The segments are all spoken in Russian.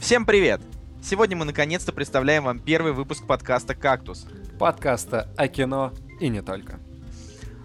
Всем привет! Сегодня мы наконец-то представляем вам первый выпуск подкаста «Кактус». Подкаста о кино и не только.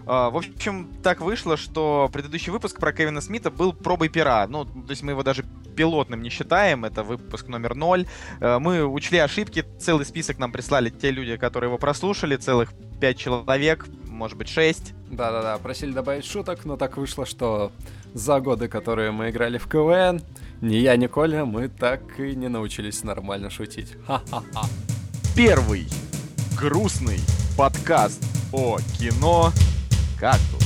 А, в общем, так вышло, что предыдущий выпуск про Кевина Смита был пробой пера. Ну, то есть мы его даже пилотным не считаем, это выпуск номер ноль. А, мы учли ошибки, целый список нам прислали те люди, которые его прослушали, целых пять человек, может быть, шесть. Да-да-да, просили добавить шуток, но так вышло, что за годы, которые мы играли в КВН, ни я, ни Коля, мы так и не научились нормально шутить. Ха-ха-ха. Первый грустный подкаст о кино «Кактус».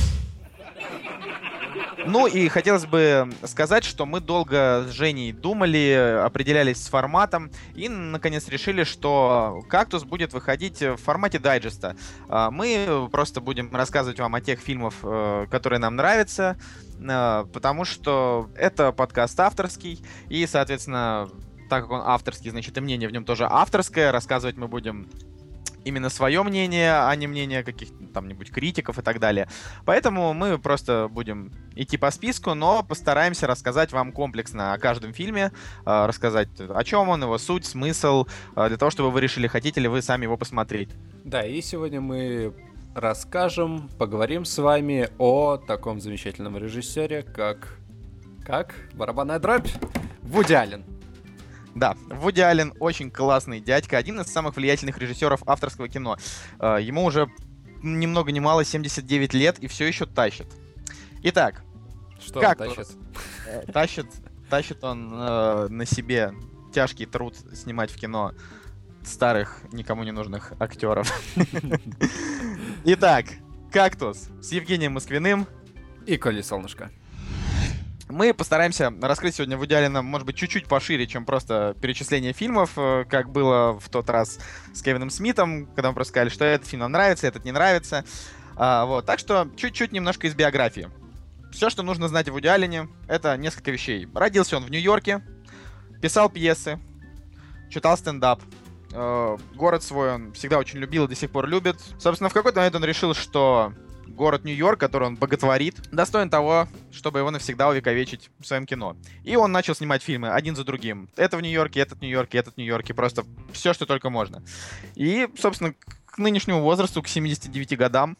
Ну и хотелось бы сказать, что мы долго с Женей думали, определялись с форматом и, наконец, решили, что «Кактус» будет выходить в формате дайджеста. А, мы просто будем рассказывать вам о тех фильмах, э, которые нам нравятся, э, потому что это подкаст авторский, и, соответственно, так как он авторский, значит, и мнение в нем тоже авторское. Рассказывать мы будем именно свое мнение, а не мнение каких-то там-нибудь критиков и так далее. Поэтому мы просто будем идти по списку, но постараемся рассказать вам комплексно о каждом фильме, э, рассказать о чем он, его суть, смысл, э, для того, чтобы вы решили, хотите ли вы сами его посмотреть. Да, и сегодня мы расскажем, поговорим с вами о таком замечательном режиссере, как... Как? Барабанная дробь? Вуди Аллен. Да, Вуди Аллен очень классный дядька, один из самых влиятельных режиссеров авторского кино. Э, ему уже ни много ни мало 79 лет и все еще тащит. Итак, Что как тащит? Э, тащит, тащит он э, на себе тяжкий труд снимать в кино старых, никому не нужных актеров. Итак, «Кактус» с Евгением Москвиным. И Коли Солнышко. Мы постараемся раскрыть сегодня в идеале может быть, чуть-чуть пошире, чем просто перечисление фильмов, э, как было в тот раз с Кевином Смитом, когда мы просто сказали, что этот фильм нам нравится, этот не нравится. А, вот, так что чуть-чуть немножко из биографии. Все, что нужно знать о Вуди Аллене, это несколько вещей. Родился он в Нью-Йорке, писал пьесы, читал стендап, э, город свой он всегда очень любил и до сих пор любит. Собственно, в какой-то момент он решил, что город Нью-Йорк, который он боготворит, достоин того, чтобы его навсегда увековечить в своем кино. И он начал снимать фильмы один за другим. Это в Нью-Йорке, этот в Нью-Йорке, этот в Нью-Йорке, просто все, что только можно. И, собственно, к нынешнему возрасту, к 79 годам,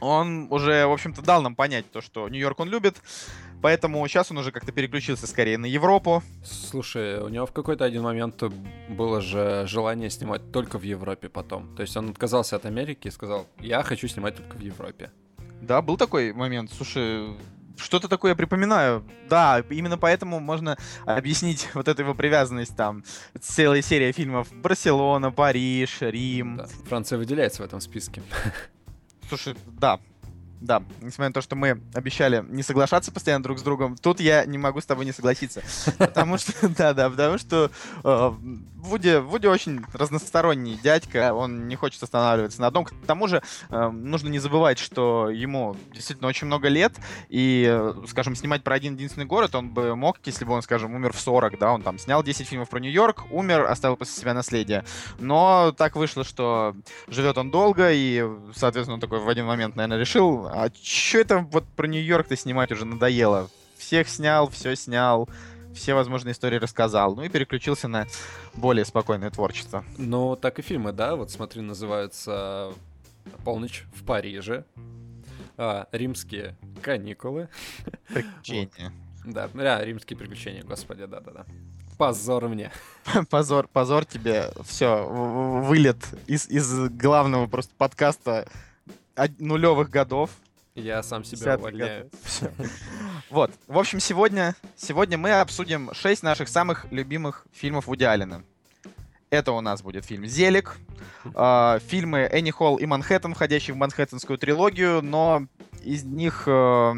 он уже, в общем-то, дал нам понять то, что Нью-Йорк он любит, Поэтому сейчас он уже как-то переключился скорее на Европу. Слушай, у него в какой-то один момент было же желание снимать только в Европе потом. То есть он отказался от Америки и сказал, я хочу снимать только в Европе. Да, был такой момент. Слушай, что-то такое я припоминаю. Да, именно поэтому можно объяснить вот эту его привязанность там. Целая серия фильмов Барселона, Париж, Рим. Да, Франция выделяется в этом списке. Слушай, да, да, несмотря на то, что мы обещали не соглашаться постоянно друг с другом, тут я не могу с тобой не согласиться. Потому что, да, да, потому что э, Вуди, Вуди очень разносторонний дядька, он не хочет останавливаться на одном. К тому же э, нужно не забывать, что ему действительно очень много лет, и, э, скажем, снимать про один единственный город он бы мог, если бы он, скажем, умер в 40, да, он там снял 10 фильмов про Нью-Йорк, умер, оставил после себя наследие. Но так вышло, что живет он долго, и, соответственно, он такой в один момент, наверное, решил, а что это вот про Нью-Йорк-то снимать уже надоело? Всех снял, все снял, все возможные истории рассказал. Ну и переключился на более спокойное творчество. Ну, так и фильмы, да? Вот смотри, называются «Полночь в Париже», а, «Римские каникулы». Приключения. Да, да, «Римские приключения», господи, да-да-да. Позор мне. Позор, позор тебе. Все, вылет из, из главного просто подкаста нулевых годов. Я сам себя увольняю. Вот. В общем, сегодня, сегодня мы обсудим шесть наших самых любимых фильмов Вуди Аллена. Это у нас будет фильм «Зелик», э, фильмы «Энни Холл» и «Манхэттен», входящие в Манхэттенскую трилогию, но из них, э,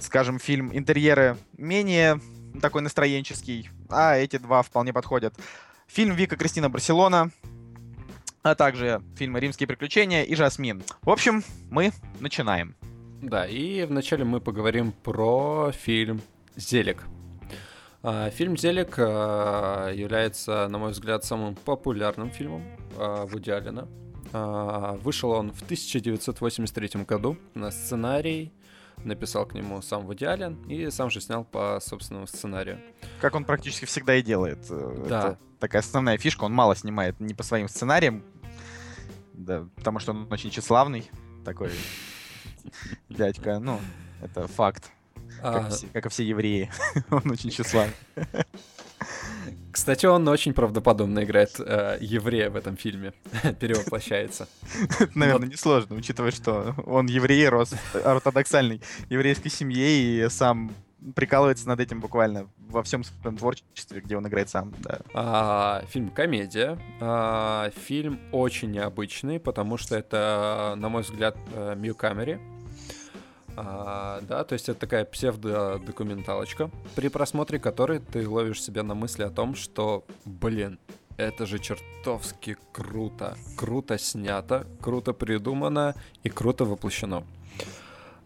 скажем, фильм «Интерьеры» менее такой настроенческий, а эти два вполне подходят. Фильм «Вика Кристина Барселона», а также фильмы «Римские приключения» и «Жасмин». В общем, мы начинаем. Да, и вначале мы поговорим про фильм «Зелик». А, фильм «Зелик» а, является, на мой взгляд, самым популярным фильмом а, Вуди Аллена. Вышел он в 1983 году на сценарий написал к нему сам Вуди Аллен и сам же снял по собственному сценарию. Как он практически всегда и делает. Э, да. Это такая основная фишка, он мало снимает не по своим сценариям, да, потому что он очень тщеславный такой дядька, ну, это факт. Как, а... все, как и все евреи. он очень тщеславный. Кстати, он очень правдоподобно играет э, еврея в этом фильме. Перевоплощается. Наверное, несложно, учитывая, что он еврей, рос в ортодоксальной еврейской семье и сам прикалывается над этим буквально во всем своем творчестве, где он играет сам. Да. А, фильм комедия. А, фильм очень необычный, потому что это, на мой взгляд, э, Мью Камери. А, да, то есть это такая псевдодокументалочка, при просмотре которой ты ловишь себя на мысли о том, что, блин, это же чертовски круто. Круто снято, круто придумано и круто воплощено.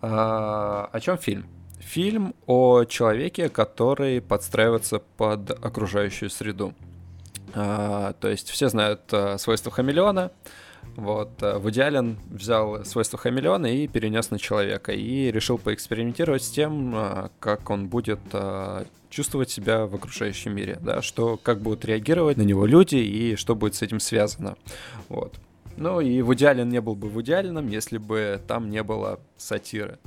А, о чем фильм? Фильм о человеке, который подстраивается под окружающую среду. А, то есть все знают а, свойства хамелеона. Вот, э, в идеале взял свойства хамелеона и перенес на человека, и решил поэкспериментировать с тем, а, как он будет а, чувствовать себя в окружающем мире, да, что, как будут реагировать на него люди и что будет с этим связано, вот. Ну и в идеале не был бы в идеальном, если бы там не было сатиры.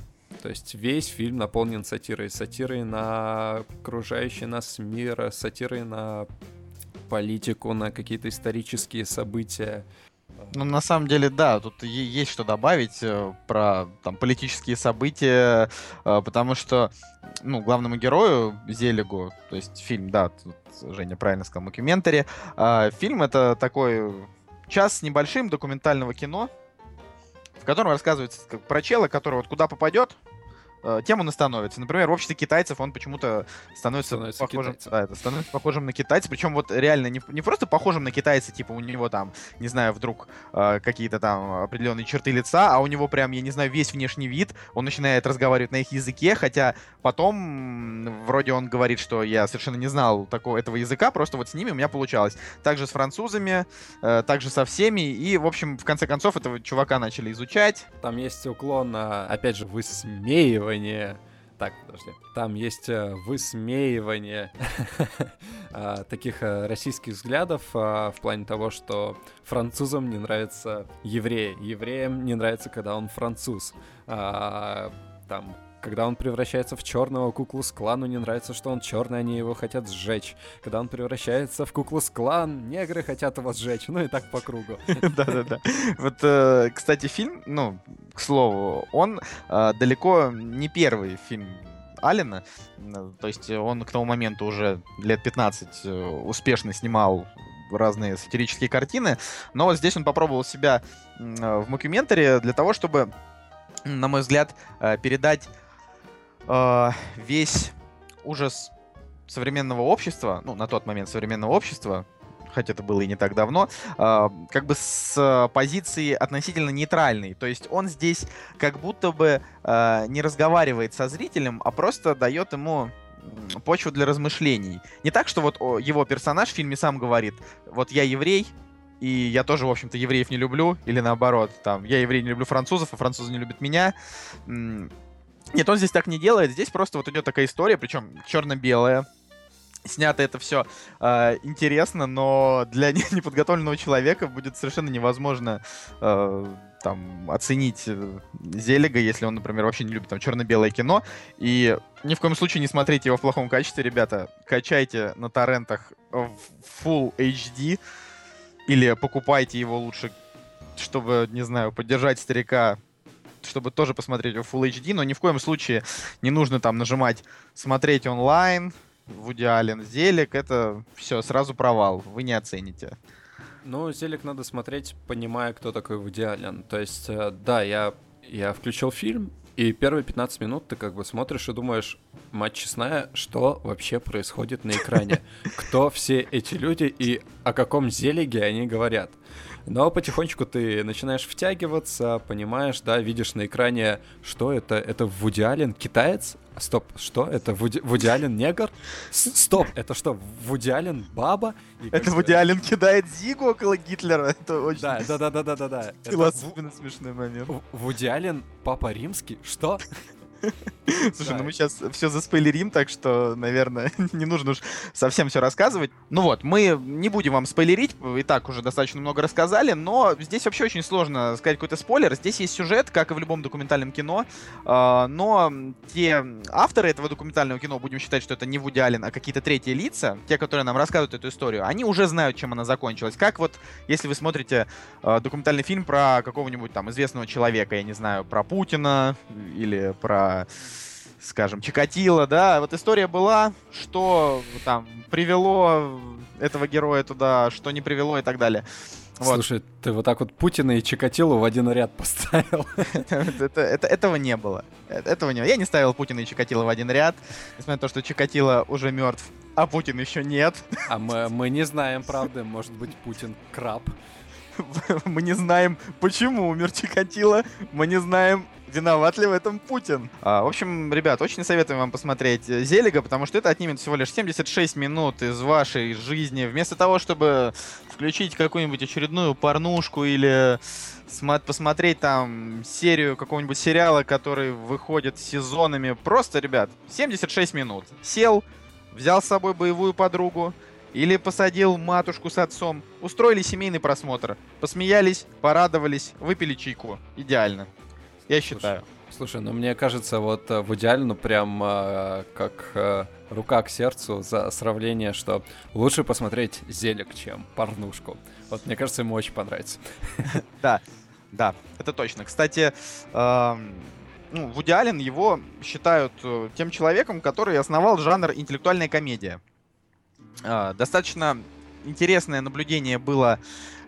То есть весь фильм наполнен сатирой. Сатирой на окружающий нас мир, сатирой на политику, на какие-то исторические события. Ну, на самом деле, да, тут есть что добавить э, про там, политические события, э, потому что, ну, главному герою Зелигу, то есть фильм, да, тут Женя правильно сказал, мокюментари, э, фильм это такой час с небольшим документального кино, в котором рассказывается про чела, который вот куда попадет, тем он и становится. Например, в обществе китайцев он почему-то становится, становится похожим, да, это, становится похожим на китайца, причем вот реально не, не просто похожим на китайца, типа у него там, не знаю, вдруг э, какие-то там определенные черты лица, а у него прям, я не знаю, весь внешний вид, он начинает разговаривать на их языке, хотя потом вроде он говорит, что я совершенно не знал такого этого языка, просто вот с ними у меня получалось. Также с французами, э, также со всеми, и, в общем, в конце концов этого чувака начали изучать. Там есть уклон на, опять же, высмеивание высмеивание... Так, подожди. Там есть э, высмеивание а, таких э, российских взглядов в плане того, что французам не нравится евреи, евреям не нравится, когда он француз. А, там когда он превращается в черного куклу с клану, не нравится, что он черный, они его хотят сжечь. Когда он превращается в куклу с клан, негры хотят его сжечь. Ну и так по кругу. Да-да-да. Вот, э, кстати, фильм, ну, к слову, он э, далеко не первый фильм Алина. То есть он к тому моменту уже лет 15 э, успешно снимал разные сатирические картины, но вот здесь он попробовал себя в мокюментаре для того, чтобы, на мой взгляд, передать э, весь ужас современного общества, ну, на тот момент современного общества, хотя это было и не так давно, э, как бы с позиции относительно нейтральной. То есть он здесь как будто бы э, не разговаривает со зрителем, а просто дает ему почву для размышлений. Не так, что вот его персонаж в фильме сам говорит, вот я еврей, и я тоже, в общем-то, евреев не люблю, или наоборот, там, я еврей не люблю французов, а французы не любят меня. Нет, он здесь так не делает. Здесь просто вот идет такая история, причем черно-белая. Снято это все э, интересно, но для неподготовленного человека будет совершенно невозможно э, там оценить э, Зелега, если он, например, вообще не любит там черно-белое кино. И ни в коем случае не смотрите его в плохом качестве, ребята. Качайте на торрентах в Full HD или покупайте его лучше, чтобы, не знаю, поддержать старика чтобы тоже посмотреть в Full HD, но ни в коем случае не нужно там нажимать «Смотреть онлайн», Вуди Аллен, Зелик, это все, сразу провал, вы не оцените. Ну, Зелик надо смотреть, понимая, кто такой Вуди Аллен. То есть, э, да, я, я включил фильм, и первые 15 минут ты как бы смотришь и думаешь, мать честная, что вообще происходит на экране? Кто все эти люди и о каком зелиге они говорят? Но потихонечку ты начинаешь втягиваться, понимаешь, да, видишь на экране, что это, это Вуди Аллен, китаец? Стоп, что? Это Вуди, Вуди Аллен негр? Стоп, это что, Вуди Аллен баба? И это Вуди Аллен кидает Зигу около Гитлера, это очень... Да, да, да, да, да, да, да. Это особенно смешной момент. Вуди Аллен папа римский? Что? Слушай, ну мы сейчас все заспойлерим, так что, наверное, не нужно уж совсем все рассказывать. Ну вот, мы не будем вам спойлерить, и так уже достаточно много рассказали, но здесь вообще очень сложно сказать какой-то спойлер. Здесь есть сюжет, как и в любом документальном кино, а, но те авторы этого документального кино, будем считать, что это не Вуди Аллен, а какие-то третьи лица, те, которые нам рассказывают эту историю, они уже знают, чем она закончилась. Как вот, если вы смотрите а, документальный фильм про какого-нибудь там известного человека, я не знаю, про Путина или про скажем, Чикатило, да, вот история была, что там привело этого героя туда, что не привело и так далее. Вот. Слушай, ты вот так вот Путина и Чикатило в один ряд поставил. это, это, этого не было. Э, этого не было. Я не ставил Путина и Чикатило в один ряд, несмотря на то, что Чикатило уже мертв, а Путин еще нет. а мы, мы не знаем, правда, может быть, Путин краб. мы не знаем, почему умер Чикатило, мы не знаем, виноват ли в этом Путин. А, в общем, ребят, очень советуем вам посмотреть э, Зелига, потому что это отнимет всего лишь 76 минут из вашей жизни. Вместо того, чтобы включить какую-нибудь очередную порнушку или посмотреть там серию какого-нибудь сериала, который выходит сезонами. Просто, ребят, 76 минут. Сел, взял с собой боевую подругу, или посадил матушку с отцом. Устроили семейный просмотр. Посмеялись, порадовались, выпили чайку. Идеально. Я считаю. Слушай, ну мне кажется, вот э, в идеале, ну прям э, как э, рука к сердцу за сравнение, что лучше посмотреть зелек, чем порнушку. Вот мне кажется, ему очень понравится. Да, да, это точно. Кстати, ну, Вуди Аллен его считают э, тем человеком, который основал жанр интеллектуальная комедия. А, достаточно интересное наблюдение было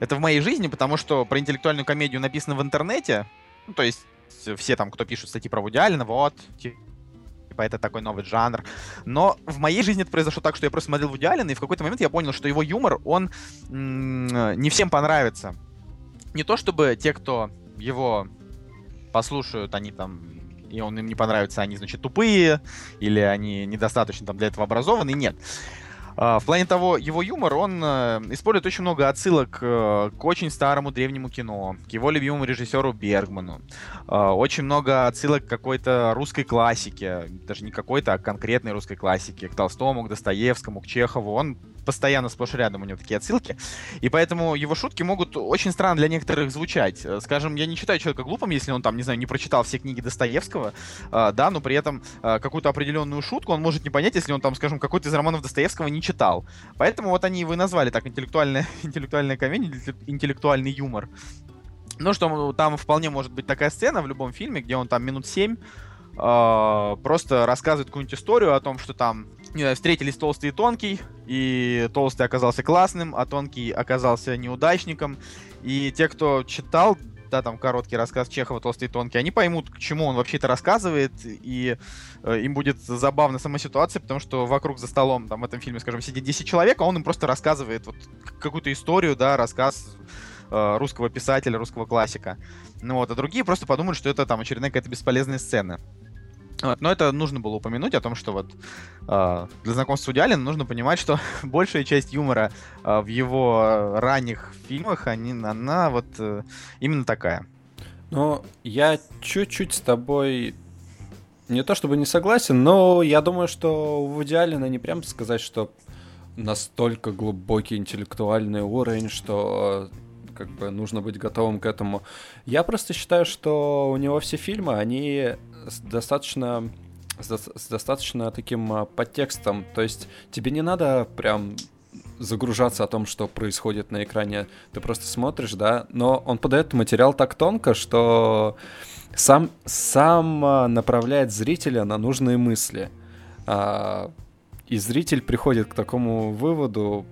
это в моей жизни, потому что про интеллектуальную комедию написано в интернете. Ну, то есть все там, кто пишет статьи про Вуди Аллена, вот, типа, это такой новый жанр. Но в моей жизни это произошло так, что я просто смотрел Вуди Аллена, и в какой-то момент я понял, что его юмор, он не всем понравится. Не то чтобы те, кто его послушают, они там и он им не понравится, они, значит, тупые, или они недостаточно там для этого образованы. Нет. А, в плане того, его юмор, он э, использует очень много отсылок э, к очень старому древнему кино, к его любимому режиссеру Бергману. А, очень много отсылок к какой-то русской классике, даже не какой-то, а конкретной русской классике, к Толстому, к Достоевскому, к Чехову. Он постоянно сплошь рядом у него такие отсылки. И поэтому его шутки могут очень странно для некоторых звучать. Э, скажем, я не считаю человека глупым, если он там, не знаю, не прочитал все книги Достоевского, да, но при этом какую-то определенную шутку он может не понять, если он там, скажем, какой-то из романов Достоевского не читал. Поэтому вот они его и назвали так интеллектуальная, интеллектуальная комедия, интеллектуальный юмор. Ну, что там вполне может быть такая сцена в любом фильме, где он там минут семь э, просто рассказывает какую-нибудь историю о том, что там не знаю, встретились толстый и тонкий, и толстый оказался классным, а тонкий оказался неудачником. И те, кто читал, да, там короткий рассказ Чехова «Толстый и тонкий», они поймут, к чему он вообще это рассказывает, и э, им будет забавна сама ситуация, потому что вокруг за столом, там, в этом фильме, скажем, сидит 10 человек, а он им просто рассказывает вот какую-то историю, да, рассказ э, русского писателя, русского классика. Ну вот, а другие просто подумают, что это там очередная какая-то бесполезная сцена. Вот, но это нужно было упомянуть о том, что вот э, для знакомства с Вуди Аллен нужно понимать, что большая часть юмора э, в его ранних фильмах, они, она вот э, именно такая. Ну, я чуть-чуть с тобой не то чтобы не согласен, но я думаю, что в идеале не прям сказать, что настолько глубокий интеллектуальный уровень, что как бы нужно быть готовым к этому. Я просто считаю, что у него все фильмы, они с достаточно с, достаточно таким а, подтекстом. То есть тебе не надо прям загружаться о том, что происходит на экране. Ты просто смотришь, да, но он подает материал так тонко, что сам, сам а, направляет зрителя на нужные мысли. А, и зритель приходит к такому выводу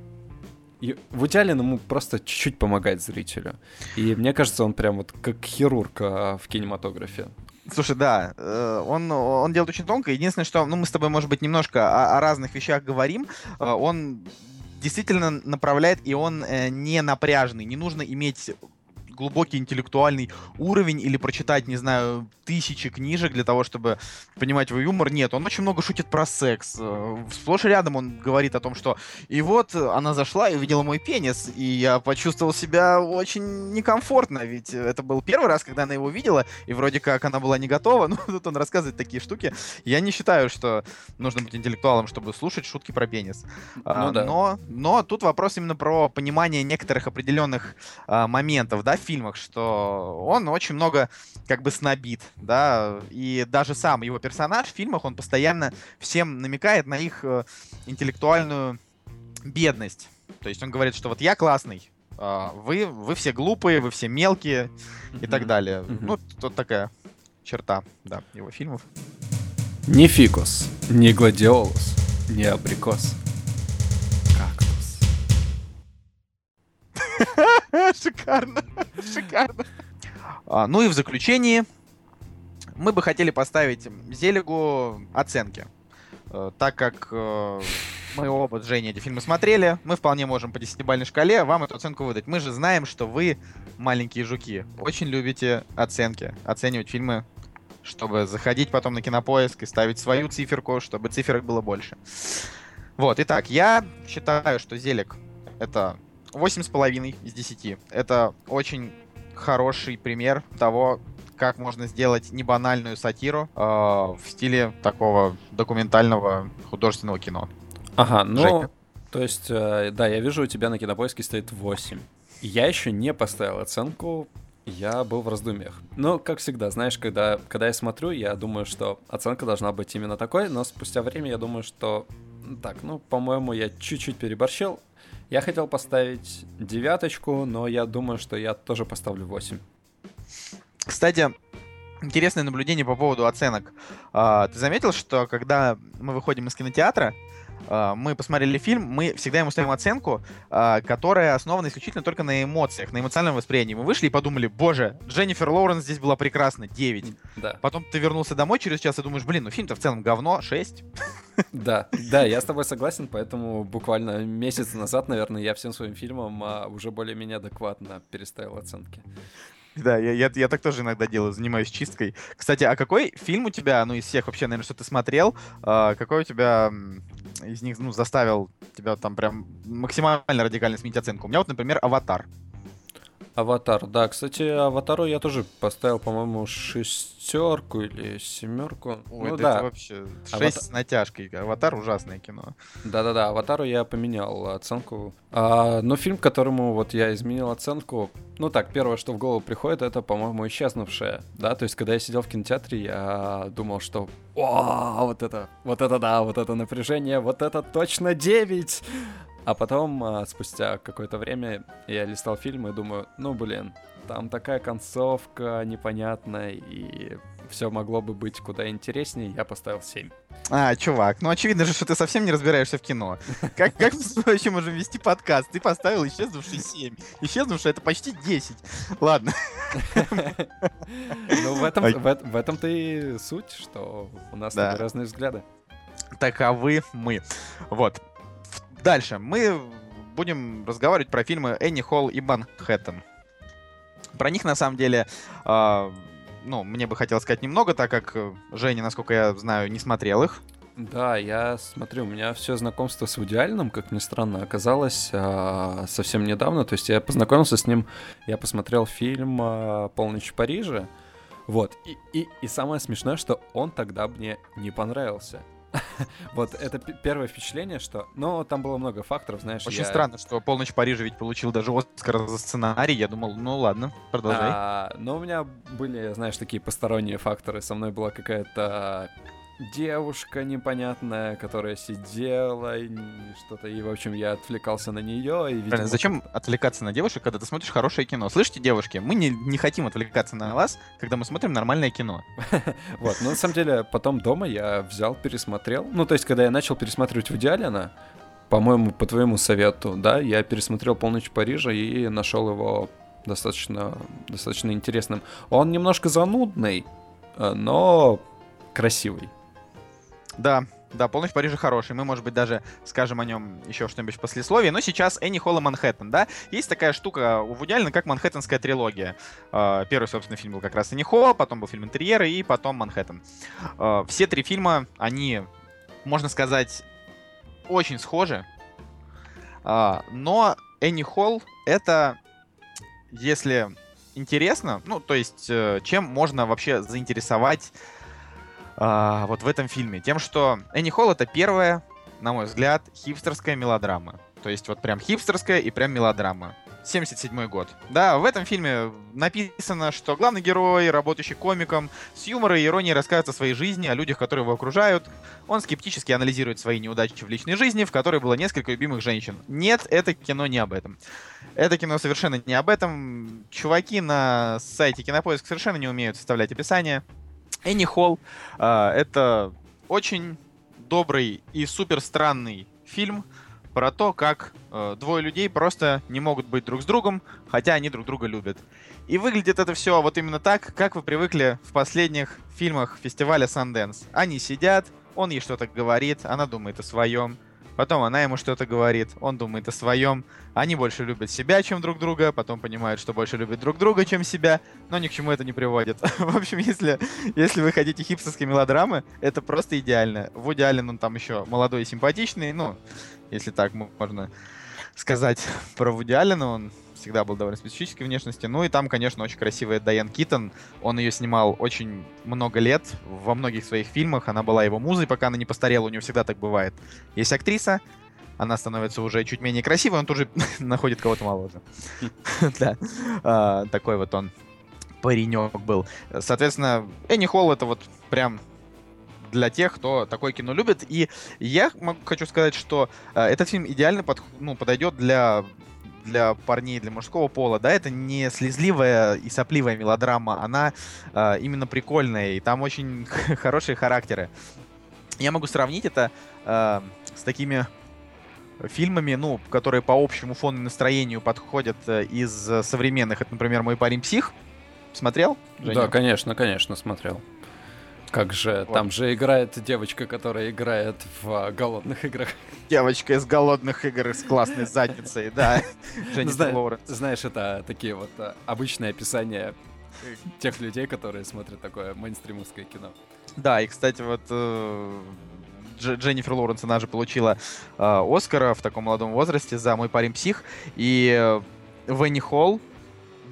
и в идеале ему просто чуть-чуть помогать зрителю. И мне кажется, он прям вот как хирург в кинематографе. Слушай, да, э, он, он делает очень тонко. Единственное, что ну, мы с тобой, может быть, немножко о, о разных вещах говорим. Э, он действительно направляет, и он э, не напряжный. Не нужно иметь глубокий интеллектуальный уровень или прочитать, не знаю, тысячи книжек для того, чтобы понимать его юмор. Нет, он очень много шутит про секс. Э, сплошь и рядом он говорит о том, что и вот она зашла и увидела мой пенис, и я почувствовал себя очень некомфортно, ведь это был первый раз, когда она его видела, и вроде как она была не готова. Ну, тут он рассказывает такие штуки. Я не считаю, что нужно быть интеллектуалом, чтобы слушать шутки про пенис. Ну, а, да. но, но тут вопрос именно про понимание некоторых определенных а, моментов, да, фильмах, что он очень много как бы снобит, да, и даже сам его персонаж в фильмах, он постоянно всем намекает на их э, интеллектуальную бедность. То есть он говорит, что вот я классный, а вы, вы все глупые, вы все мелкие и так далее. Ну, тут такая черта, да, его фильмов. Не фикус, не гладиолус, не абрикос. Шикарно, шикарно. А, ну и в заключении мы бы хотели поставить Зелегу оценки. Э, так как э, мы оба с Женей эти фильмы смотрели, мы вполне можем по десятибалльной шкале вам эту оценку выдать. Мы же знаем, что вы, маленькие жуки, очень любите оценки, оценивать фильмы, чтобы заходить потом на кинопоиск и ставить свою циферку, чтобы циферок было больше. Вот, итак, я считаю, что Зелик это 8,5 из 10. Это очень хороший пример того, как можно сделать небанальную сатиру э, в стиле такого документального художественного кино. Ага, ну, Женя. то есть, э, да, я вижу, у тебя на кинопоиске стоит 8. Я еще не поставил оценку, я был в раздумьях. Ну, как всегда, знаешь, когда, когда я смотрю, я думаю, что оценка должна быть именно такой, но спустя время я думаю, что так, ну, по-моему, я чуть-чуть переборщил. Я хотел поставить девяточку, но я думаю, что я тоже поставлю 8. Кстати, интересное наблюдение по поводу оценок. А, ты заметил, что когда мы выходим из кинотеатра, мы посмотрели фильм, мы всегда ему ставим оценку, а, которая основана исключительно только на эмоциях, на эмоциональном восприятии. Мы вышли и подумали, боже, Дженнифер Лоуренс здесь была прекрасна, 9. Да. Потом ты вернулся домой через час и думаешь, блин, ну фильм-то в целом говно, 6. Да, да, я с тобой согласен, поэтому буквально месяц назад, наверное, я всем своим фильмам уже более-менее адекватно переставил оценки. Да, я, я, я так тоже иногда делаю, занимаюсь чисткой. Кстати, а какой фильм у тебя, ну, из всех вообще, наверное, что ты смотрел, э, какой у тебя из них, ну, заставил тебя там прям максимально радикально сменить оценку? У меня вот, например, «Аватар». Аватар, да. Кстати, Аватару я тоже поставил, по-моему, шестерку или семерку. Ой, ну, да, да. вообще шесть Аватар... с натяжкой. Аватар ужасное кино. Да-да-да, Аватару я поменял оценку. А, но фильм, которому вот я изменил оценку, ну так, первое, что в голову приходит, это, по-моему, исчезнувшая. Да, то есть, когда я сидел в кинотеатре, я думал, что о, вот это, вот это да, вот это напряжение, вот это точно 9! А потом, а, спустя какое-то время, я листал фильм и думаю, ну блин, там такая концовка непонятная, и все могло бы быть куда интереснее, я поставил 7. А, чувак, ну очевидно же, что ты совсем не разбираешься в кино. Как, как мы вообще можем вести подкаст? Ты поставил исчезнувший 7. Исчезнувший это почти 10. Ладно. Ну, в этом, в, в этом-то и суть, что у нас да. разные взгляды. Таковы мы. Вот. Дальше. Мы будем разговаривать про фильмы Энни Холл и Манхэттен. Про них, на самом деле, э, ну, мне бы хотелось сказать немного, так как Женя, насколько я знаю, не смотрел их. Да, я смотрю, у меня все знакомство с Алленом, как ни странно, оказалось а, совсем недавно. То есть я познакомился с ним, я посмотрел фильм а, «Полночь в Париже». Вот, и, и, и самое смешное, что он тогда мне не понравился. вот это первое впечатление, что... Ну, там было много факторов, знаешь. Очень я... странно, что «Полночь в Париже» ведь получил даже Оскар за сценарий. Я думал, ну ладно, продолжай. А, но у меня были, знаешь, такие посторонние факторы. Со мной была какая-то девушка непонятная, которая сидела и что-то, и, в общем, я отвлекался на нее. И, видимо... Зачем отвлекаться на девушек, когда ты смотришь хорошее кино? Слышите, девушки, мы не, не хотим отвлекаться на вас, когда мы смотрим нормальное кино. Вот, но на самом деле, потом дома я взял, пересмотрел. Ну, то есть, когда я начал пересматривать в идеале она, по-моему, по твоему совету, да, я пересмотрел «Полночь в Париже» и нашел его достаточно, достаточно интересным. Он немножко занудный, э, но красивый. Да, Да, «Полночь в Париже» хороший. Мы, может быть, даже скажем о нем еще что-нибудь в послесловии. Но сейчас Энни Холл и Манхэттен, да? Есть такая штука у Вуди как Манхэттенская трилогия. А, первый, собственно, фильм был как раз Энни Холл, потом был фильм «Интерьеры» и потом «Манхэттен». А, все три фильма, они, можно сказать, очень схожи. А, но Энни Холл — это, если интересно, ну, то есть, э, чем можно вообще заинтересовать а, вот в этом фильме. Тем, что Энни Холл это первая, на мой взгляд, хипстерская мелодрама. То есть вот прям хипстерская и прям мелодрама. 77 год. Да, в этом фильме написано, что главный герой, работающий комиком, с юмором и иронией рассказывает о своей жизни, о людях, которые его окружают. Он скептически анализирует свои неудачи в личной жизни, в которой было несколько любимых женщин. Нет, это кино не об этом. Это кино совершенно не об этом. Чуваки на сайте Кинопоиск совершенно не умеют составлять описание. Энни Холл э, это очень добрый и супер странный фильм про то, как э, двое людей просто не могут быть друг с другом, хотя они друг друга любят. И выглядит это все вот именно так, как вы привыкли в последних фильмах фестиваля Sundance. Они сидят, он ей что-то говорит, она думает о своем, Потом она ему что-то говорит, он думает о своем. Они больше любят себя, чем друг друга, потом понимают, что больше любят друг друга, чем себя, но ни к чему это не приводит. В общем, если, если вы хотите хипстерской мелодрамы, это просто идеально. Вуди Аллен, он там еще молодой и симпатичный, ну, если так можно сказать про Вуди Аллена, он всегда был довольно специфической внешности. Ну и там, конечно, очень красивая Дайан Китон. Он ее снимал очень много лет во многих своих фильмах. Она была его музой, пока она не постарела. У нее всегда так бывает. Есть актриса, она становится уже чуть менее красивой, он тут же находит кого-то моложе. Да, а, такой вот он паренек был. Соответственно, Энни Холл это вот прям для тех, кто такое кино любит. И я хочу сказать, что э, этот фильм идеально под, ну, подойдет для для парней, для мужского пола, да, это не слезливая и сопливая мелодрама, она э, именно прикольная, и там очень хорошие характеры. Я могу сравнить это э, с такими фильмами, ну, которые по общему фону и настроению подходят э, из современных. Это, например, «Мой парень псих». Смотрел? Женя? Да, конечно, конечно, смотрел. Как же, вот. там же играет девочка, которая играет в а, голодных играх. Девочка из голодных игр с классной задницей, да. Зна- знаешь, это такие вот а, обычные описания тех людей, которые смотрят такое мейнстримовское кино. Да, и, кстати, вот э, Дженнифер Лоуренс, она же получила э, Оскара в таком молодом возрасте за «Мой парень псих», и э, Венни Холл,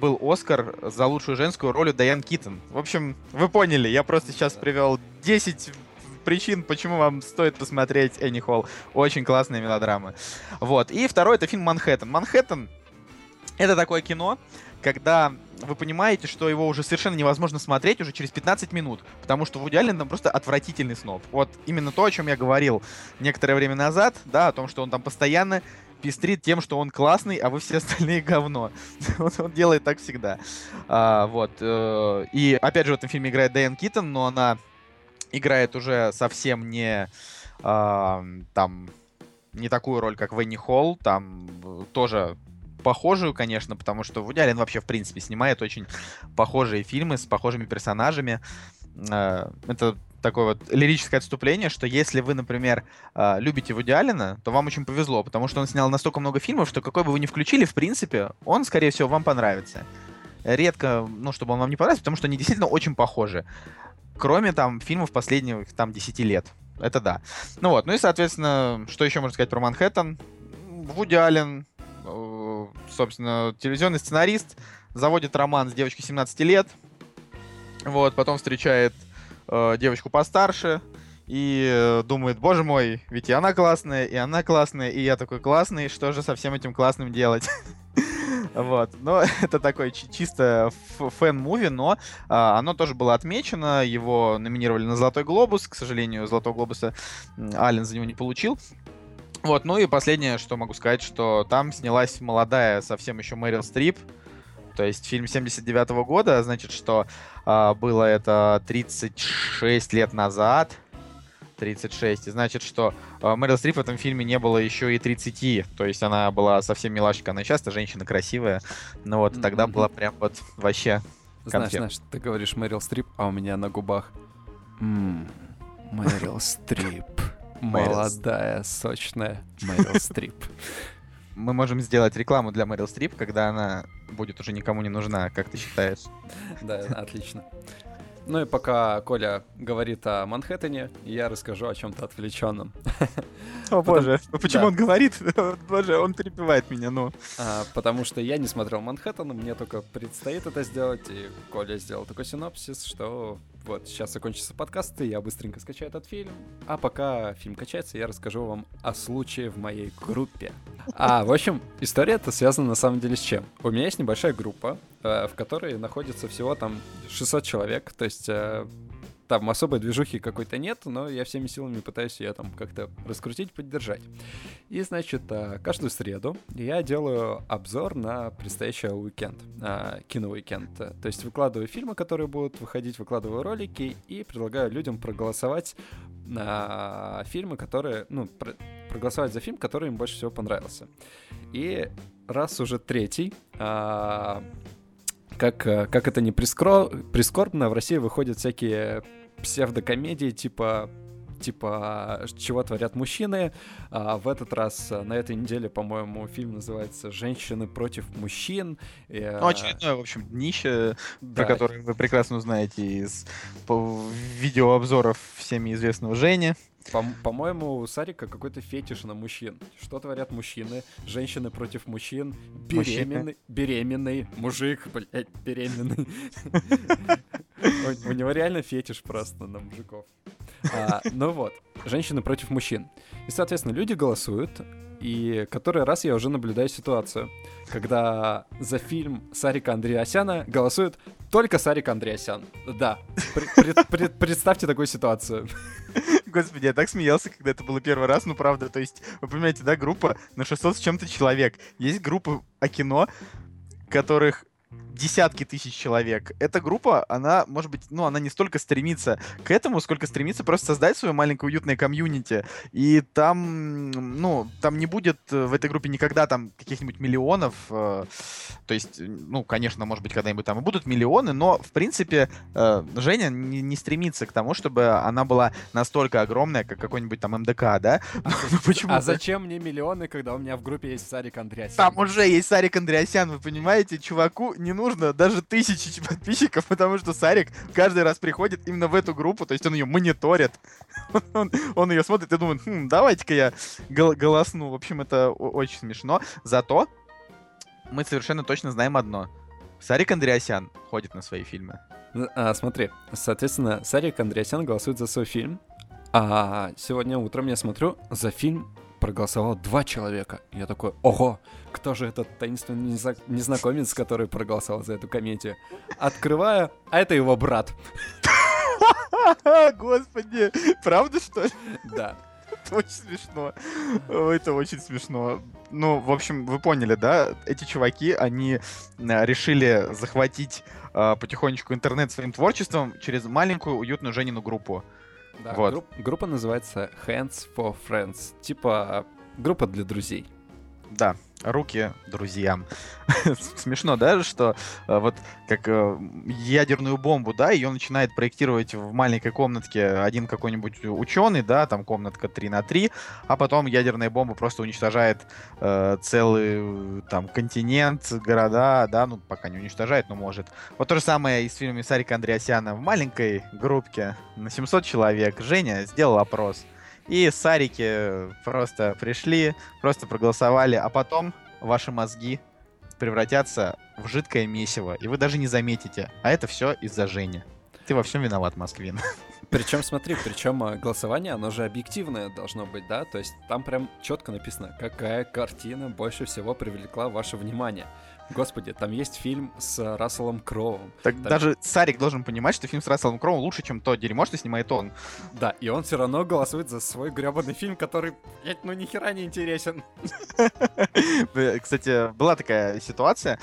был Оскар за лучшую женскую роль у Дайан Китон. В общем, вы поняли, я просто сейчас привел 10 причин, почему вам стоит посмотреть Энни Холл. Очень классная мелодрама. Вот. И второй это фильм «Манхэттен». «Манхэттен» — это такое кино, когда вы понимаете, что его уже совершенно невозможно смотреть уже через 15 минут, потому что Вуди Аллен там просто отвратительный сноб. Вот именно то, о чем я говорил некоторое время назад, да, о том, что он там постоянно пестрит тем, что он классный, а вы все остальные говно. он, он делает так всегда. А, вот. Э, и опять же в этом фильме играет Дайан Китон, но она играет уже совсем не а, там не такую роль, как Венни Холл, там тоже похожую, конечно, потому что Вуди Аллен вообще, в принципе, снимает очень похожие фильмы с похожими персонажами. Э, это такое вот лирическое отступление, что если вы, например, а, любите Вуди Аллена, то вам очень повезло, потому что он снял настолько много фильмов, что какой бы вы ни включили, в принципе, он, скорее всего, вам понравится. Редко, ну, чтобы он вам не понравился, потому что они действительно очень похожи. Кроме там фильмов последних там 10 лет. Это да. Ну вот, ну и, соответственно, что еще можно сказать про Манхэттен? Вуди Аллен, э, собственно, телевизионный сценарист, заводит роман с девочкой 17 лет, вот, потом встречает э, девочку постарше и э, думает, боже мой, ведь и она классная, и она классная, и я такой классный, что же со всем этим классным делать? Вот, но это такой чисто fun movie, но а, оно тоже было отмечено, его номинировали на Золотой Глобус, к сожалению, Золотого Глобуса Аллен за него не получил. Вот, ну и последнее, что могу сказать, что там снялась молодая совсем еще Мэрил Стрип, то есть фильм 79 -го года, значит, что а, было это 36 лет назад. 36. И значит, что э, Мэрил Стрип в этом фильме не было еще и 30. То есть она была совсем милашка. Она чисто женщина красивая. Ну вот, mm-hmm. тогда была прям вот вообще Знаешь, знаешь, ты говоришь Мэрил Стрип, а у меня на губах... Ммм, Мэрил Стрип. Молодая, сочная Мэрил Стрип. Мы можем сделать рекламу для Мэрил Стрип, когда она будет уже никому не нужна, как ты считаешь? Да, отлично. Ну и пока Коля говорит о Манхэттене, я расскажу о чем-то отвлеченном. О боже, почему он говорит? Боже, он перебивает меня, ну. А, потому что я не смотрел Манхэттен, мне только предстоит это сделать, и Коля сделал такой синопсис, что вот, сейчас закончится подкаст, и я быстренько скачаю этот фильм. А пока фильм качается, я расскажу вам о случае в моей группе. А, в общем, история это связана на самом деле с чем? У меня есть небольшая группа, э, в которой находится всего там 600 человек, то есть э, там особой движухи какой-то нет, но я всеми силами пытаюсь ее там как-то раскрутить, поддержать. И, значит, э, каждую среду я делаю обзор на предстоящий уикенд, э, киноуикенд. То есть выкладываю фильмы, которые будут выходить, выкладываю ролики и предлагаю людям проголосовать на фильмы, которые, ну, про проголосовать за фильм, который им больше всего понравился. И раз уже третий, как, как это не прискорбно, в России выходят всякие псевдокомедии типа типа «Чего творят мужчины». А в этот раз, на этой неделе, по-моему, фильм называется «Женщины против мужчин». И, ну, очередное, в общем, нище, да. про которое вы прекрасно знаете из видеообзоров всеми известного Жени. По-моему, у Сарика какой-то фетиш на мужчин. Что творят мужчины? Женщины против мужчин. Беременный, беременный мужик, блядь, беременный. У него реально фетиш просто на мужиков. А, ну вот, женщины против мужчин. И, соответственно, люди голосуют, и который раз я уже наблюдаю ситуацию, когда за фильм Сарика Андреасяна голосует только Сарик Андреасян. Да, представьте такую ситуацию. Господи, я так смеялся, когда это было первый раз, ну правда, то есть, вы понимаете, да, группа на 600 с чем-то человек. Есть группа о кино, которых десятки тысяч человек. Эта группа, она, может быть, ну, она не столько стремится к этому, сколько стремится просто создать свое маленькое уютное комьюнити. И там, ну, там не будет э, в этой группе никогда там каких-нибудь миллионов. Э, то есть, ну, конечно, может быть, когда-нибудь там и будут миллионы, но, в принципе, э, Женя не, не стремится к тому, чтобы она была настолько огромная, как какой-нибудь там МДК, да? А, ну, почему? А зачем мне миллионы, когда у меня в группе есть Сарик Андреасян? Там уже есть Сарик Андреасян, вы понимаете? Чуваку не нужно даже тысячи подписчиков, потому что Сарик каждый раз приходит именно в эту группу, то есть он ее мониторит, он, он ее смотрит и думает, хм, давайте-ка я гол- голосну. В общем, это очень смешно. Зато мы совершенно точно знаем одно. Сарик Андреасян ходит на свои фильмы. А, смотри, соответственно, Сарик Андреасян голосует за свой фильм, а сегодня утром я смотрю за фильм проголосовало два человека. Я такой, ого, кто же этот таинственный незнакомец, который проголосовал за эту комедию? Открываю, а это его брат. Господи, правда что ли? Да. Это очень смешно. Это очень смешно. Ну, в общем, вы поняли, да? Эти чуваки, они э, решили захватить э, потихонечку интернет своим творчеством через маленькую уютную Женину группу. Да, вот. групп, группа называется Hands for Friends. Типа группа для друзей. Да, руки друзьям. Смешно, да, что э, вот как э, ядерную бомбу, да, ее начинает проектировать в маленькой комнатке один какой-нибудь ученый, да, там комнатка 3 на 3, а потом ядерная бомба просто уничтожает э, целый там континент, города, да, ну пока не уничтожает, но может. Вот то же самое и с фильмами Сарика Андреасяна в маленькой группке на 700 человек. Женя сделал опрос. И сарики просто пришли, просто проголосовали, а потом ваши мозги превратятся в жидкое месиво, и вы даже не заметите. А это все из-за Жени. Ты во всем виноват, Москвин. Причем, смотри, причем а, голосование, оно же объективное должно быть, да? То есть там прям четко написано, какая картина больше всего привлекла ваше внимание. Господи, там есть фильм с Расселом Кроуом. Так там... даже Сарик должен понимать, что фильм с Расселом Кроуом лучше, чем то дерьмо, что снимает он. Да, и он все равно голосует за свой гребаный фильм, который, блядь, ну нихера не интересен. Кстати, была такая ситуация,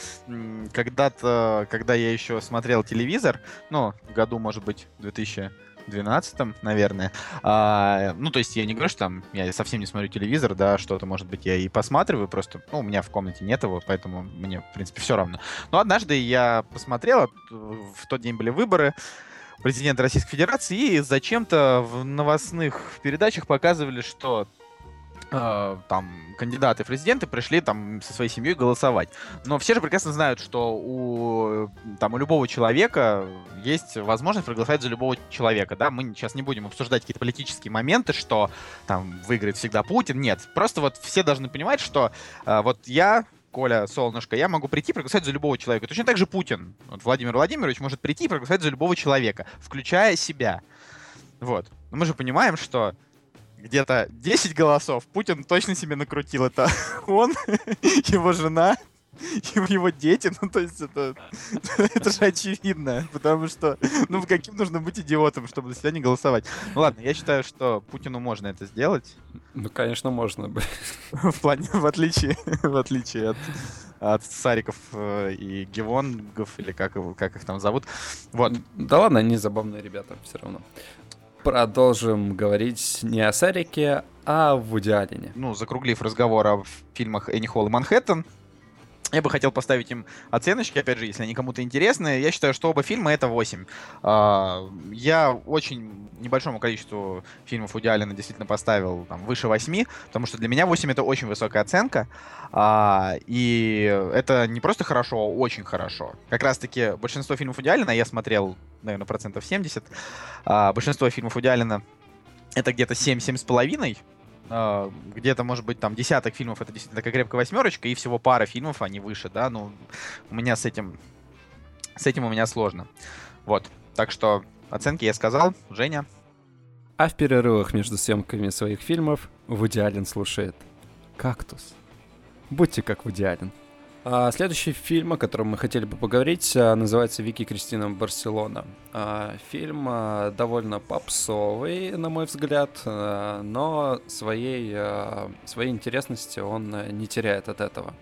когда-то, когда я еще смотрел телевизор, ну, в году, может быть, 2000 12 наверное. А, ну, то есть я не говорю, что там я совсем не смотрю телевизор, да, что-то, может быть, я и посматриваю, просто, ну, у меня в комнате нет его, поэтому мне, в принципе, все равно. Но однажды я посмотрел, в тот день были выборы, президента Российской Федерации, и зачем-то в новостных передачах показывали, что там кандидаты в президенты пришли там со своей семьей голосовать. Но все же прекрасно знают, что у, там, у любого человека есть возможность проголосовать за любого человека. Да? Мы сейчас не будем обсуждать какие-то политические моменты, что там выиграет всегда Путин. Нет, просто вот все должны понимать, что э, вот я Коля, солнышко, я могу прийти и проголосовать за любого человека. Точно так же Путин, вот Владимир Владимирович, может прийти и проголосовать за любого человека, включая себя. Вот. Но мы же понимаем, что где-то 10 голосов Путин точно себе накрутил. Это он, его жена, его дети, ну то есть это, это же очевидно, потому что, ну каким нужно быть идиотом, чтобы за себя не голосовать. Ну ладно, я считаю, что Путину можно это сделать. Ну, конечно, можно бы. В плане, в отличие, в отличие от, от Сариков э, и Гевонгов, или как, как их там зовут. Вот. Да ладно, они забавные ребята все равно. Продолжим говорить не о Сарике, а о Вуди. Ну, закруглив разговор о фильмах Энни Холл и Манхэттен, я бы хотел поставить им оценочки, опять же, если они кому-то интересны. Я считаю, что оба фильма это 8. А, я очень небольшому количеству фильмов Уди Аллена действительно поставил там, выше 8, потому что для меня 8 это очень высокая оценка. А, и это не просто хорошо, а очень хорошо. Как раз-таки большинство фильмов Уди Аллена я смотрел, наверное, процентов 70. А, большинство фильмов Уди Аллена это где-то 7-7,5. Uh, где-то, может быть, там десяток фильмов это действительно такая крепкая восьмерочка, и всего пара фильмов, они выше, да, ну, у меня с этим, с этим у меня сложно. Вот, так что оценки я сказал, Женя. А в перерывах между съемками своих фильмов Вуди Аллен слушает «Кактус». Будьте как Вуди Аллен. А, следующий фильм, о котором мы хотели бы поговорить, а, называется «Вики Кристина Барселона». А, фильм довольно попсовый, на мой взгляд, но своей, своей интересности он не теряет от этого.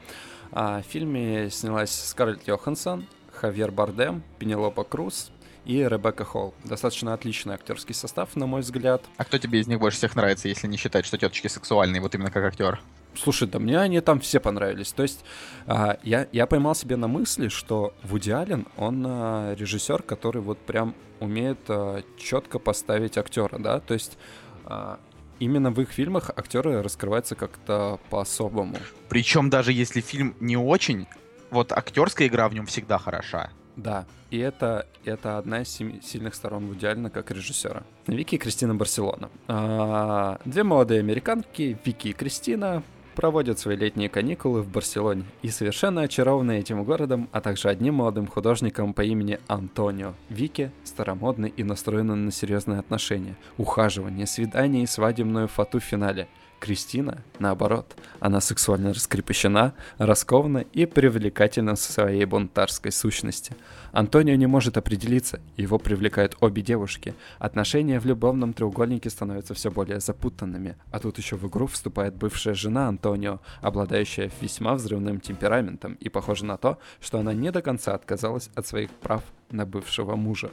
В фильме снялась Скарлетт Йоханссон, Хавьер Бардем, Пенелопа Круз и Ребекка Холл. Достаточно отличный актерский состав, на мой взгляд. А кто тебе из них больше всех нравится, если не считать, что теточки сексуальные, вот именно как актер? Слушай, да мне они там все понравились. То есть а, я, я поймал себе на мысли, что Вуди Аллен, он а, режиссер, который вот прям умеет а, четко поставить актера, да, то есть а, именно в их фильмах актеры раскрываются как-то по-особому. Причем даже если фильм не очень, вот актерская игра в нем всегда хороша. Да, и это, это одна из сильных сторон Вуди Аллена как режиссера. Вики и Кристина Барселона. А, две молодые американки, Вики и Кристина, проводят свои летние каникулы в Барселоне и совершенно очарованы этим городом, а также одним молодым художником по имени Антонио. Вики старомодный и настроенный на серьезные отношения, ухаживание, свидание и свадебную фату в финале – Кристина, наоборот, она сексуально раскрепощена, раскована и привлекательна со своей бунтарской сущности. Антонио не может определиться, его привлекают обе девушки. Отношения в любовном треугольнике становятся все более запутанными, а тут еще в игру вступает бывшая жена Антонио, обладающая весьма взрывным темпераментом и похоже на то, что она не до конца отказалась от своих прав на бывшего мужа.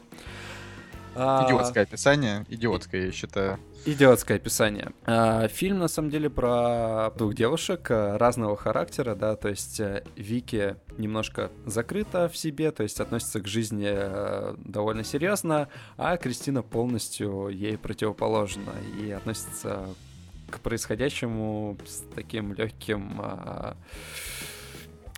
А, идиотское описание, идиотское, я считаю. Идиотское описание. А, фильм, на самом деле, про двух девушек э, разного характера, да, то есть э, Вики немножко закрыта в себе, то есть относится к жизни э, довольно серьезно, а Кристина полностью ей противоположна и относится к происходящему с таким легким а,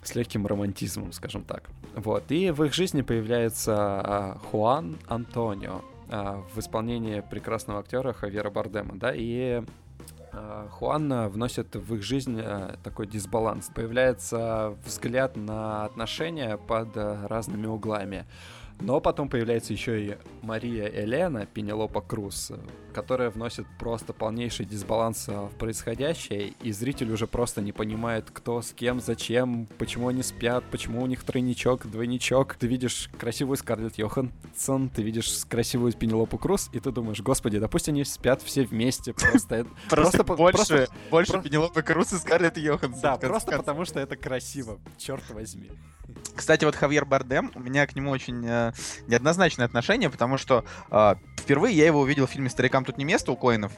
с легким романтизмом, скажем так. Вот. И в их жизни появляется а, Хуан Антонио а, в исполнении прекрасного актера Хавьера Бардема, да, и а, Хуан вносит в их жизнь такой дисбаланс. Появляется взгляд на отношения под разными углами. Но потом появляется еще и Мария Елена, Пенелопа Круз, которая вносит просто полнейший дисбаланс в происходящее, и зритель уже просто не понимает, кто с кем, зачем, почему они спят, почему у них тройничок, двойничок. Ты видишь красивую Скарлетт Йоханссон, ты видишь красивую Пенелопу Круз, и ты думаешь, господи, да пусть они спят все вместе, просто... Просто больше, больше Пенелопы Круз и Скарлетт Йоханссон. Да, просто потому что это красиво, черт возьми. Кстати, вот Хавьер Бардем, у меня к нему очень э, неоднозначное отношение, потому что э, впервые я его увидел в фильме «Старикам тут не место» у Коинов.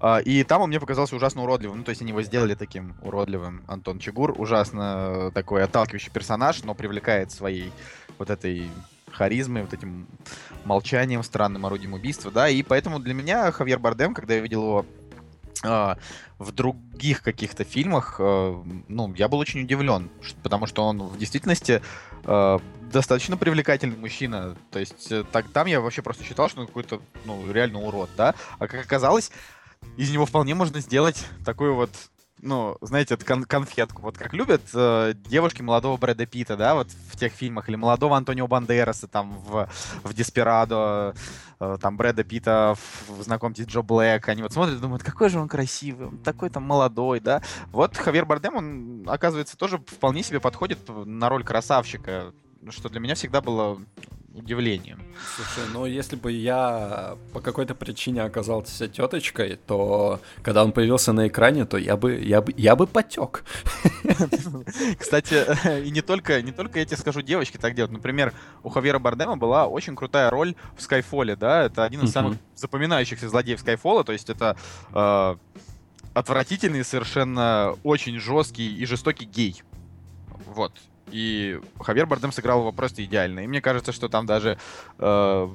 А, и там он мне показался ужасно уродливым. Ну, то есть они его сделали таким уродливым. Антон Чигур ужасно такой отталкивающий персонаж, но привлекает своей вот этой харизмой, вот этим молчанием, странным орудием убийства, да, и поэтому для меня Хавьер Бардем, когда я видел его э, в других каких-то фильмах, э, ну, я был очень удивлен, потому что он в действительности э, достаточно привлекательный мужчина, то есть э, так, там я вообще просто считал, что он какой-то, ну, реально урод, да, а как оказалось, из него вполне можно сделать такой вот ну, знаете, кон- конфетку. Вот как любят э, девушки молодого Брэда Питта, да, вот в тех фильмах, или молодого Антонио Бандераса там в, в Деспирадо, э, там Брэда Питта в «Знакомьтесь, Джо Блэк». Они вот смотрят и думают, какой же он красивый, он такой там молодой, да. Вот Хавьер Бардем, он, оказывается, тоже вполне себе подходит на роль красавчика, что для меня всегда было удивлением. Слушай, ну если бы я по какой-то причине оказался теточкой, то когда он появился на экране, то я бы я бы я бы потек. Кстати, и не только не только я тебе скажу, девочки так делают. Например, у Хавьера Бардема была очень крутая роль в Скайфоле, да, это один из самых запоминающихся злодеев Скайфола, то есть это э, отвратительный, совершенно очень жесткий и жестокий гей. Вот. И Хавьер Бардем сыграл его просто идеально. И мне кажется, что там даже э,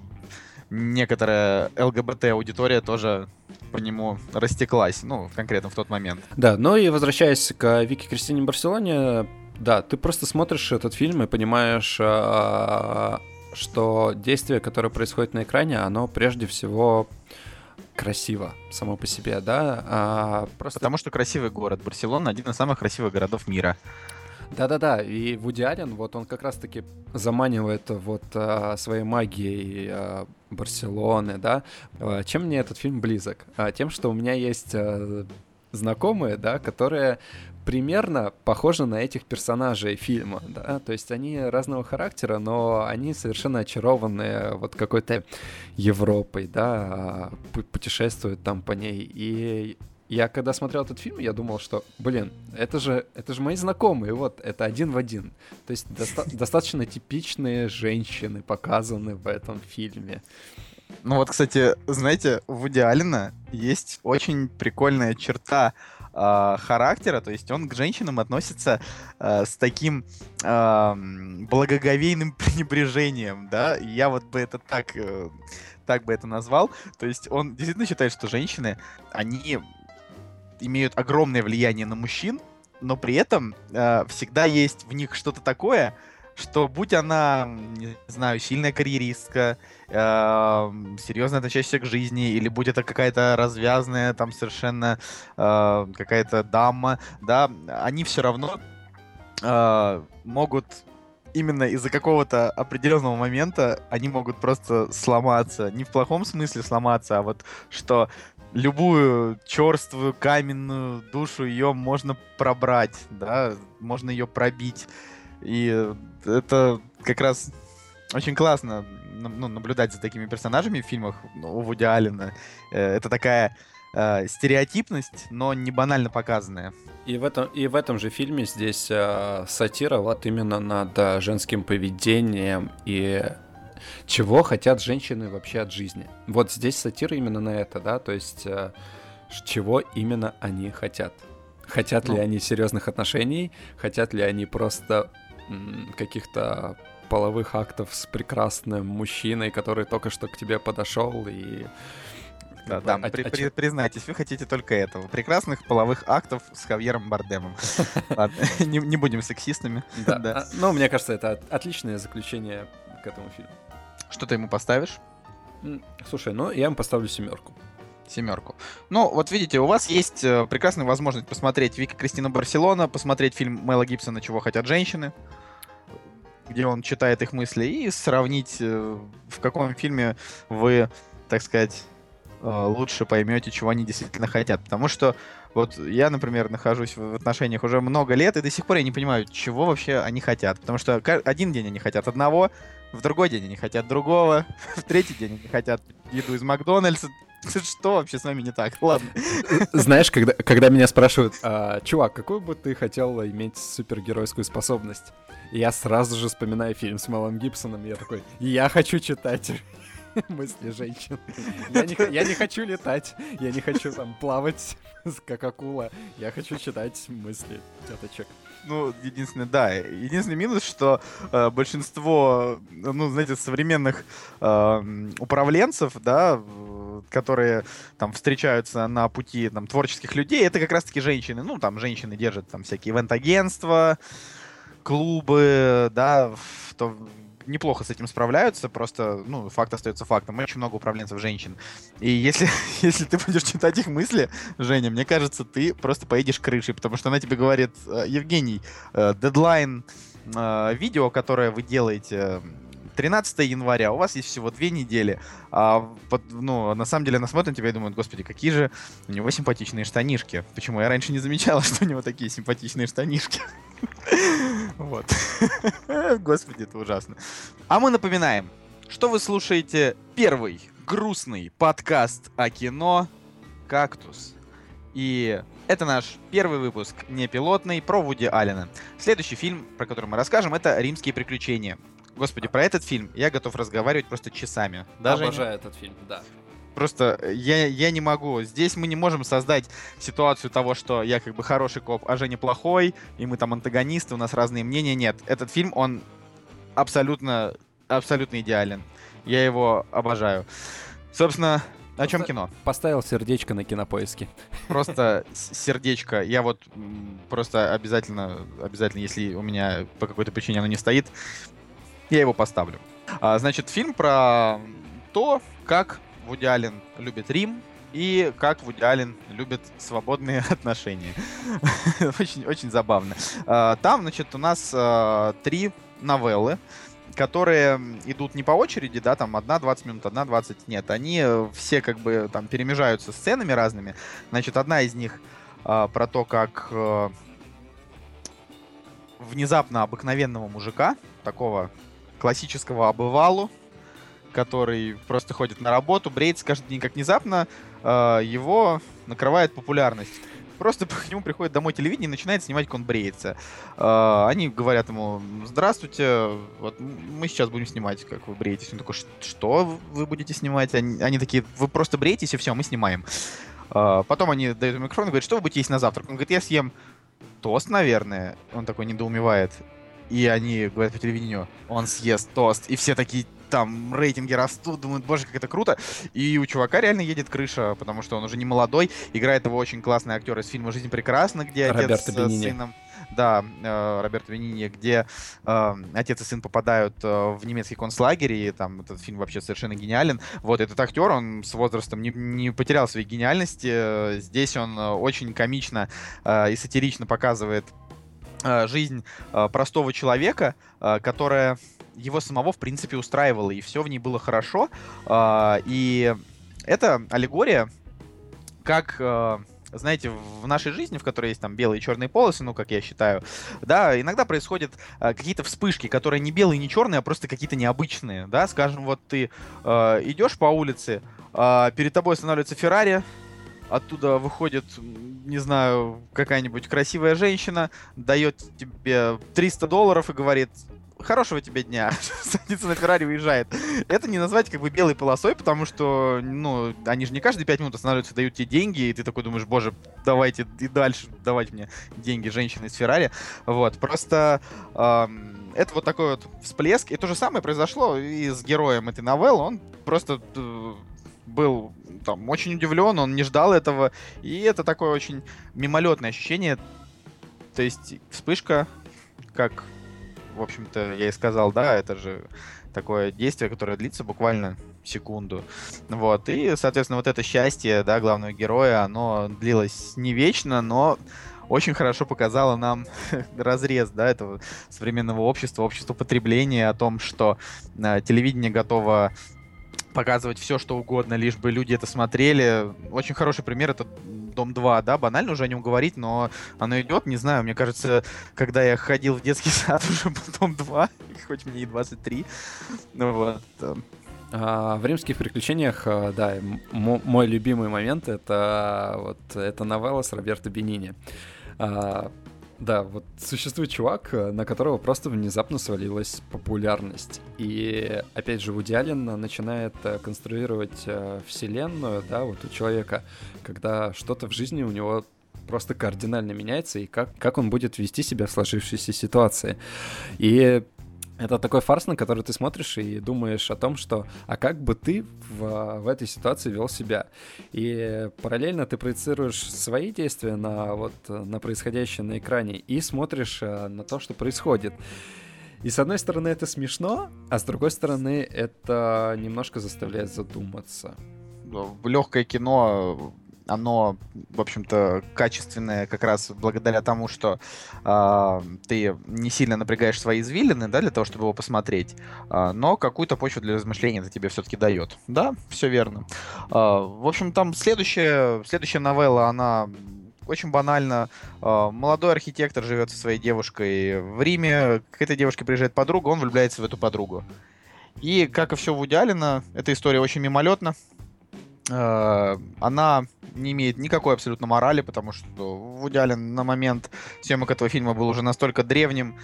некоторая ЛГБТ-аудитория тоже по нему растеклась, ну, конкретно в тот момент. Да, ну и возвращаясь к Вики Кристине Барселоне, да, ты просто смотришь этот фильм и понимаешь, э, что действие, которое происходит на экране, оно прежде всего красиво само по себе, да. А просто... Потому что красивый город. Барселона один из самых красивых городов мира. Да-да-да, и Вуди Аллен, вот он как раз-таки заманивает вот а, своей магией а, Барселоны, да. А, чем мне этот фильм близок? А, тем, что у меня есть а, знакомые, да, которые примерно похожи на этих персонажей фильма, да, то есть они разного характера, но они совершенно очарованы вот какой-то Европой, да, путешествуют там по ней, и я когда смотрел этот фильм, я думал, что, блин, это же, это же мои знакомые, вот, это один в один. То есть доста- достаточно типичные женщины показаны в этом фильме. Ну вот, кстати, знаете, у Вуди Аллена есть очень прикольная черта э, характера, то есть он к женщинам относится э, с таким э, благоговейным пренебрежением, да, я вот бы это так, э, так бы это назвал, то есть он действительно считает, что женщины, они имеют огромное влияние на мужчин, но при этом э, всегда есть в них что-то такое, что будь она, не знаю, сильная карьеристка, э, серьезно относящаяся к жизни, или будь это какая-то развязная, там совершенно э, какая-то дама, да, они все равно э, могут именно из-за какого-то определенного момента они могут просто сломаться. Не в плохом смысле сломаться, а вот что любую черствую каменную душу ее можно пробрать, да, можно ее пробить. И это как раз очень классно ну, наблюдать за такими персонажами в фильмах ну, у Вуди Аллена. Э, это такая э, стереотипность, но не банально показанная. И в этом, и в этом же фильме здесь э, сатира вот именно над э, женским поведением и чего хотят женщины вообще от жизни. Вот здесь сатира именно на это, да, то есть э, чего именно они хотят. Хотят ну. ли они серьезных отношений, хотят ли они просто каких-то половых актов с прекрасным мужчиной, который только что к тебе подошел и да, да, а, при, а, при, признайтесь, вы хотите только этого. Прекрасных половых актов с Хавьером Бардемом. Не, не будем сексистами. Да. да. А, ну, мне кажется, это отличное заключение к этому фильму. Что ты ему поставишь? Слушай, ну я ему поставлю семерку. Семерку. Ну, вот видите, у вас есть э, прекрасная возможность посмотреть Вика Кристина Барселона, посмотреть фильм Мэла Гибсона «Чего хотят женщины», где он читает их мысли, и сравнить, э, в каком фильме вы, так сказать, э, лучше поймете, чего они действительно хотят. Потому что вот я, например, нахожусь в отношениях уже много лет, и до сих пор я не понимаю, чего вообще они хотят. Потому что один день они хотят одного, в другой день они хотят другого, в третий день они хотят еду из Макдональдса. Что вообще с вами не так? Ладно. Знаешь, когда, когда меня спрашивают, а, чувак, какую бы ты хотел иметь супергеройскую способность? я сразу же вспоминаю фильм с Мэлом Гибсоном, я такой, я хочу читать мысли женщин. Я не, я не хочу летать, я не хочу там плавать, как акула. Я хочу читать мысли теточек. Ну, единственное, да, единственный минус, что э, большинство, ну, знаете, современных э, управленцев, да, которые там встречаются на пути там творческих людей, это как раз-таки женщины. Ну, там женщины держат там всякие ивент-агентства, клубы, да, в то, неплохо с этим справляются, просто, ну, факт остается фактом. Очень много управленцев женщин. И если, если ты будешь читать их мысли, Женя, мне кажется, ты просто поедешь крышей, потому что она тебе говорит, «Э, Евгений, э, дедлайн э, видео, которое вы делаете 13 января, у вас есть всего две недели. А, под, ну, на самом деле она смотрит на тебя и думает, господи, какие же у него симпатичные штанишки. Почему я раньше не замечала, что у него такие симпатичные штанишки? Вот. Господи, это ужасно. А мы напоминаем, что вы слушаете первый грустный подкаст о кино «Кактус». И это наш первый выпуск, не пилотный, про Вуди Аллена. Следующий фильм, про который мы расскажем, это «Римские приключения». Господи, про этот фильм я готов разговаривать просто часами. Даже Обожаю этот фильм, да. Просто я, я не могу. Здесь мы не можем создать ситуацию того, что я как бы хороший коп, а Женя плохой, и мы там антагонисты, у нас разные мнения. Нет, этот фильм, он абсолютно, абсолютно идеален. Я его обожаю. Собственно, о чем кино? Поставил сердечко на кинопоиске. Просто сердечко. Я вот просто обязательно, обязательно, если у меня по какой-то причине оно не стоит, я его поставлю. А, значит, фильм про то, как Вуди Аллен любит Рим, и как Вуди Аллен любит свободные отношения. очень, очень забавно. А, там, значит, у нас а, три новеллы, которые идут не по очереди, да, там одна 20 минут, одна 20, нет, они все как бы там перемежаются сценами разными. Значит, одна из них а, про то, как внезапно обыкновенного мужика, такого классического обывалу, который просто ходит на работу, бреется каждый день, как внезапно э, его накрывает популярность. Просто к нему приходит домой телевидение и начинает снимать, как он бреется. Э, они говорят ему, здравствуйте, вот мы сейчас будем снимать, как вы бреетесь. Он такой, что вы будете снимать? Они, они такие, вы просто бреетесь и все, мы снимаем. Э, потом они дают ему микрофон и говорят, что вы будете есть на завтрак? Он говорит, я съем тост, наверное. Он такой недоумевает. И они говорят по телевидению, он съест тост. И все такие, там рейтинги растут, думают, боже, как это круто. И у чувака реально едет крыша, потому что он уже не молодой. Играет его очень классный актер из фильма «Жизнь прекрасна», где отец с сыном... Да, э, Роберто Бенини, где э, отец и сын попадают э, в немецкий концлагерь, и там этот фильм вообще совершенно гениален. Вот этот актер, он с возрастом не, не потерял своей гениальности. Здесь он э, очень комично э, и сатирично показывает э, жизнь э, простого человека, э, которая его самого, в принципе, устраивало, и все в ней было хорошо. И это аллегория, как знаете, в нашей жизни, в которой есть там белые и черные полосы, ну, как я считаю, да, иногда происходят какие-то вспышки, которые не белые, не черные, а просто какие-то необычные, да, скажем, вот ты э, идешь по улице, э, перед тобой останавливается Феррари, оттуда выходит, не знаю, какая-нибудь красивая женщина, дает тебе 300 долларов и говорит, хорошего тебе дня. Садится на Феррари, уезжает. Это не назвать как бы белой полосой, потому что, ну, они же не каждые пять минут останавливаются, дают тебе деньги, и ты такой думаешь, боже, давайте и дальше давайте мне деньги женщины из Феррари. Вот, просто эм, это вот такой вот всплеск. И то же самое произошло и с героем этой новеллы. Он просто э, был там очень удивлен, он не ждал этого. И это такое очень мимолетное ощущение. То есть вспышка, как в общем-то, я и сказал, да, это же такое действие, которое длится буквально секунду. Вот. И, соответственно, вот это счастье, да, главного героя, оно длилось не вечно, но очень хорошо показало нам разрез, да, этого современного общества, общества потребления, о том, что э, телевидение готово показывать все, что угодно, лишь бы люди это смотрели. Очень хороший пример это Дом 2, да, банально уже о нем говорить, но оно идет, не знаю, мне кажется, когда я ходил в детский сад, уже был Дом 2, хоть мне и 23, ну вот. А, в римских приключениях, а, да, мой любимый момент это вот эта новелла с Роберто Бенини. А, Да, вот существует чувак, э, на которого просто внезапно свалилась популярность. И опять же, Вуди Аллен начинает э, конструировать э, вселенную, да, вот у человека, когда что-то в жизни у него просто кардинально меняется, и как, как он будет вести себя в сложившейся ситуации. И это такой фарс, на который ты смотришь и думаешь о том, что а как бы ты в, в этой ситуации вел себя. И параллельно ты проецируешь свои действия на, вот, на происходящее на экране и смотришь э, на то, что происходит. И с одной стороны это смешно, а с другой стороны это немножко заставляет задуматься. Легкое кино оно, в общем-то, качественное как раз благодаря тому, что э, ты не сильно напрягаешь свои извилины, да, для того, чтобы его посмотреть, э, но какую-то почву для размышления это тебе все-таки дает. Да, все верно. Э, в общем, там следующая, следующая новелла, она очень банально. Молодой архитектор живет со своей девушкой в Риме. К этой девушке приезжает подруга, он влюбляется в эту подругу. И, как и все в Удиалина, эта история очень мимолетна. Э, она не имеет никакой абсолютно морали, потому что Вуди Аллен на момент съемок этого фильма был уже настолько древним,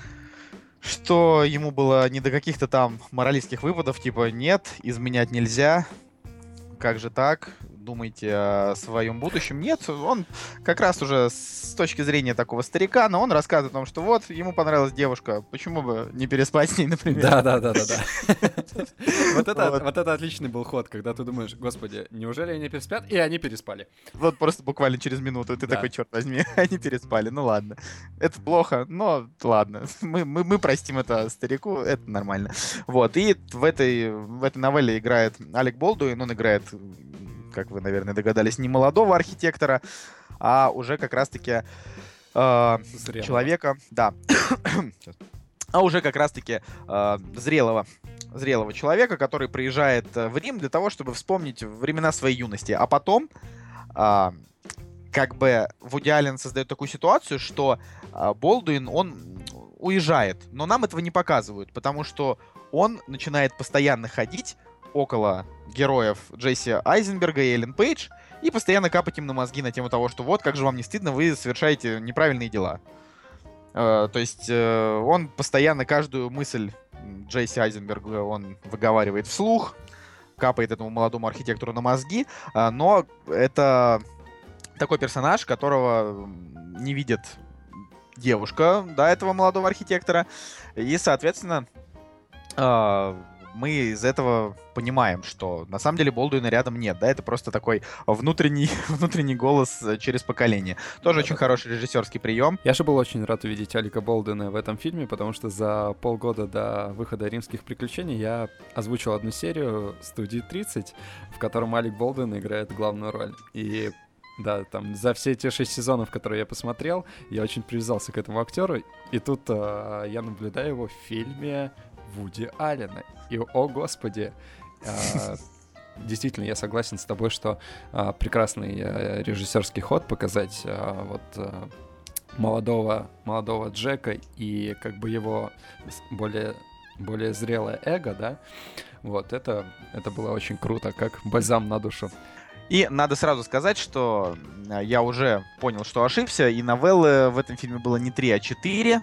что ему было не до каких-то там моралистских выводов, типа «нет, изменять нельзя», «как же так?», думаете о своем будущем. Нет, он как раз уже с точки зрения такого старика, но он рассказывает о том, что вот, ему понравилась девушка, почему бы не переспать с ней, например. Да, да, да, да, да. Вот это, вот это отличный был ход, когда ты думаешь, господи, неужели они переспят? И они переспали. Вот просто буквально через минуту ты такой, черт возьми, они переспали, ну ладно. Это плохо, но ладно. Мы, мы, мы простим это старику, это нормально. Вот, и в этой, в этой новелле играет Алек Болдуин, он играет как вы, наверное, догадались, не молодого архитектора, а уже как раз-таки э, человека, да, а уже как раз-таки э, зрелого зрелого человека, который приезжает э, в Рим для того, чтобы вспомнить времена своей юности. А потом, э, как бы, Вуди Аллен создает такую ситуацию, что э, Болдуин, он уезжает. Но нам этого не показывают, потому что он начинает постоянно ходить около героев Джесси Айзенберга и Эллен Пейдж и постоянно капать им на мозги на тему того, что вот, как же вам не стыдно, вы совершаете неправильные дела. Э, то есть э, он постоянно каждую мысль Джесси Айзенберга он выговаривает вслух, капает этому молодому архитектору на мозги, э, но это такой персонаж, которого не видит девушка, да, этого молодого архитектора, и, соответственно, э, мы из этого понимаем, что на самом деле Болдуина рядом нет, да, это просто такой внутренний, внутренний голос э, через поколение. Тоже да, очень да. хороший режиссерский прием. Я же был очень рад увидеть Алика Болдуина в этом фильме, потому что за полгода до выхода «Римских приключений» я озвучил одну серию «Студии 30», в котором Алик Болдуин играет главную роль. И да, там за все эти шесть сезонов, которые я посмотрел, я очень привязался к этому актеру. И тут э, я наблюдаю его в фильме Вуди Аллена. И, о господи, э, действительно, я согласен с тобой, что э, прекрасный э, режиссерский ход показать э, вот э, молодого, молодого Джека и как бы его более, более зрелое эго, да, вот, это, это было очень круто, как бальзам на душу. И надо сразу сказать, что я уже понял, что ошибся, и новеллы в этом фильме было не 3, а 4.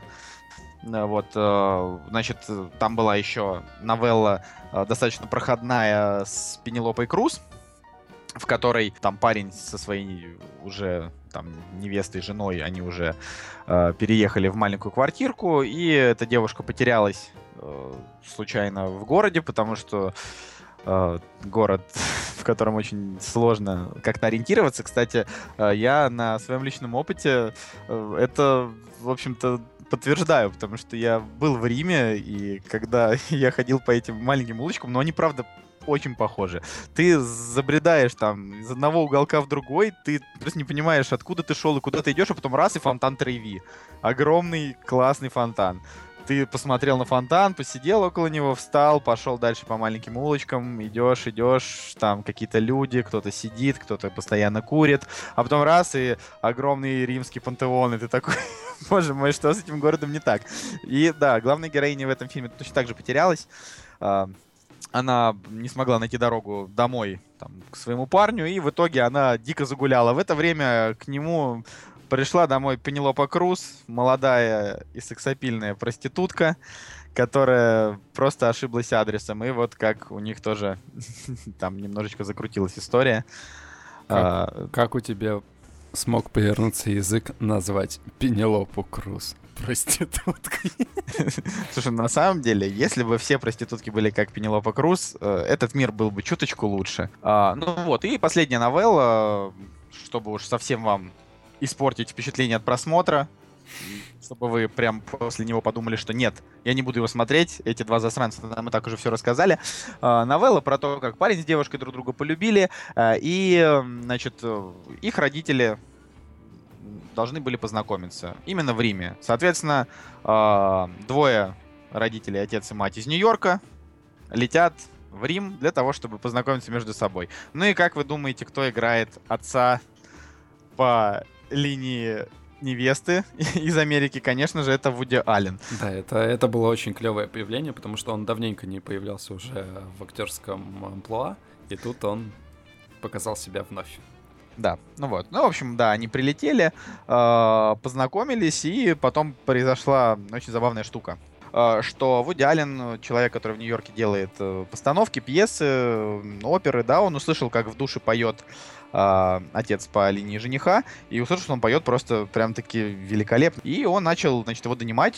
Э, вот, э, значит, там была еще новелла э, достаточно проходная с Пенелопой Круз, в которой там парень со своей уже там невестой, женой, они уже э, переехали в маленькую квартирку, и эта девушка потерялась э, случайно в городе, потому что э, город, в котором очень сложно как-то ориентироваться. Кстати, э, я на своем личном опыте э, это, в общем-то, подтверждаю, потому что я был в Риме, и когда я ходил по этим маленьким улочкам, но они, правда, очень похожи. Ты забредаешь там из одного уголка в другой, ты просто не понимаешь, откуда ты шел и куда ты идешь, а потом раз и фонтан Треви. Огромный классный фонтан ты посмотрел на фонтан, посидел около него, встал, пошел дальше по маленьким улочкам, идешь, идешь, там какие-то люди, кто-то сидит, кто-то постоянно курит, а потом раз и огромный римский пантеон, и ты такой, боже мой, что с этим городом не так? И да, главная героиня в этом фильме точно так же потерялась. А, она не смогла найти дорогу домой там, к своему парню, и в итоге она дико загуляла. В это время к нему Пришла домой Пенелопа Круз, молодая и сексапильная проститутка, которая просто ошиблась адресом. И вот как у них тоже там немножечко закрутилась история. Как, а, как у тебя смог повернуться язык назвать Пенелопу Круз проституткой? Слушай, на самом деле, если бы все проститутки были как Пенелопа Круз, э, этот мир был бы чуточку лучше. А, ну вот, и последняя новелла, чтобы уж совсем вам испортить впечатление от просмотра, чтобы вы прям после него подумали, что нет, я не буду его смотреть, эти два засранца мы так уже все рассказали. А, новелла про то, как парень с девушкой друг друга полюбили, а, и, значит, их родители должны были познакомиться именно в Риме. Соответственно, а, двое родителей, отец и мать из Нью-Йорка, летят в Рим для того, чтобы познакомиться между собой. Ну и как вы думаете, кто играет отца по линии невесты из Америки, конечно же, это Вуди Аллен. Да, это, это было очень клевое появление, потому что он давненько не появлялся уже в актерском амплуа, и тут он показал себя вновь. Да, ну вот. Ну, в общем, да, они прилетели, э, познакомились, и потом произошла очень забавная штука. Э, что Вуди Аллен, человек, который в Нью-Йорке делает э, постановки, пьесы, оперы, да, он услышал, как в душе поет э, отец по линии жениха, и услышал, что он поет просто прям-таки великолепно. И он начал, значит, его донимать,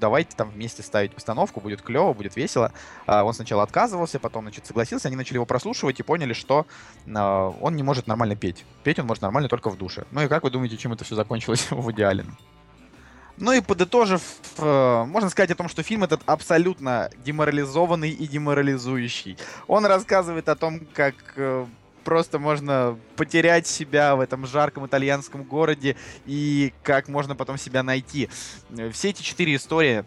давайте там вместе ставить постановку, будет клево, будет весело. А, он сначала отказывался, потом, значит, согласился, они начали его прослушивать и поняли, что а, он не может нормально петь. Петь он может нормально только в душе. Ну и как вы думаете, чем это все закончилось в идеале? Ну и подытожив, э, можно сказать о том, что фильм этот абсолютно деморализованный и деморализующий. Он рассказывает о том, как э, просто можно потерять себя в этом жарком итальянском городе и как можно потом себя найти. Все эти четыре истории,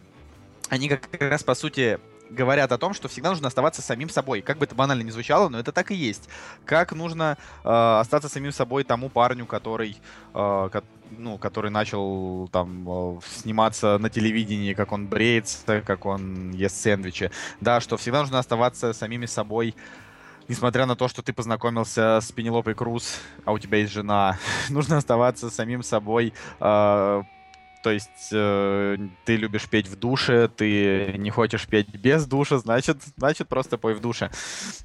они как раз по сути говорят о том, что всегда нужно оставаться самим собой. Как бы это банально не звучало, но это так и есть. Как нужно э, остаться самим собой тому парню, который, э, ко ну, который начал там э, сниматься на телевидении, как он бреется, как он ест сэндвичи. Да, что всегда нужно оставаться самими собой несмотря на то, что ты познакомился с Пенелопой Круз, а у тебя есть жена, нужно оставаться самим собой. Э, то есть э, ты любишь петь в душе, ты не хочешь петь без душа, значит, значит просто пой в душе.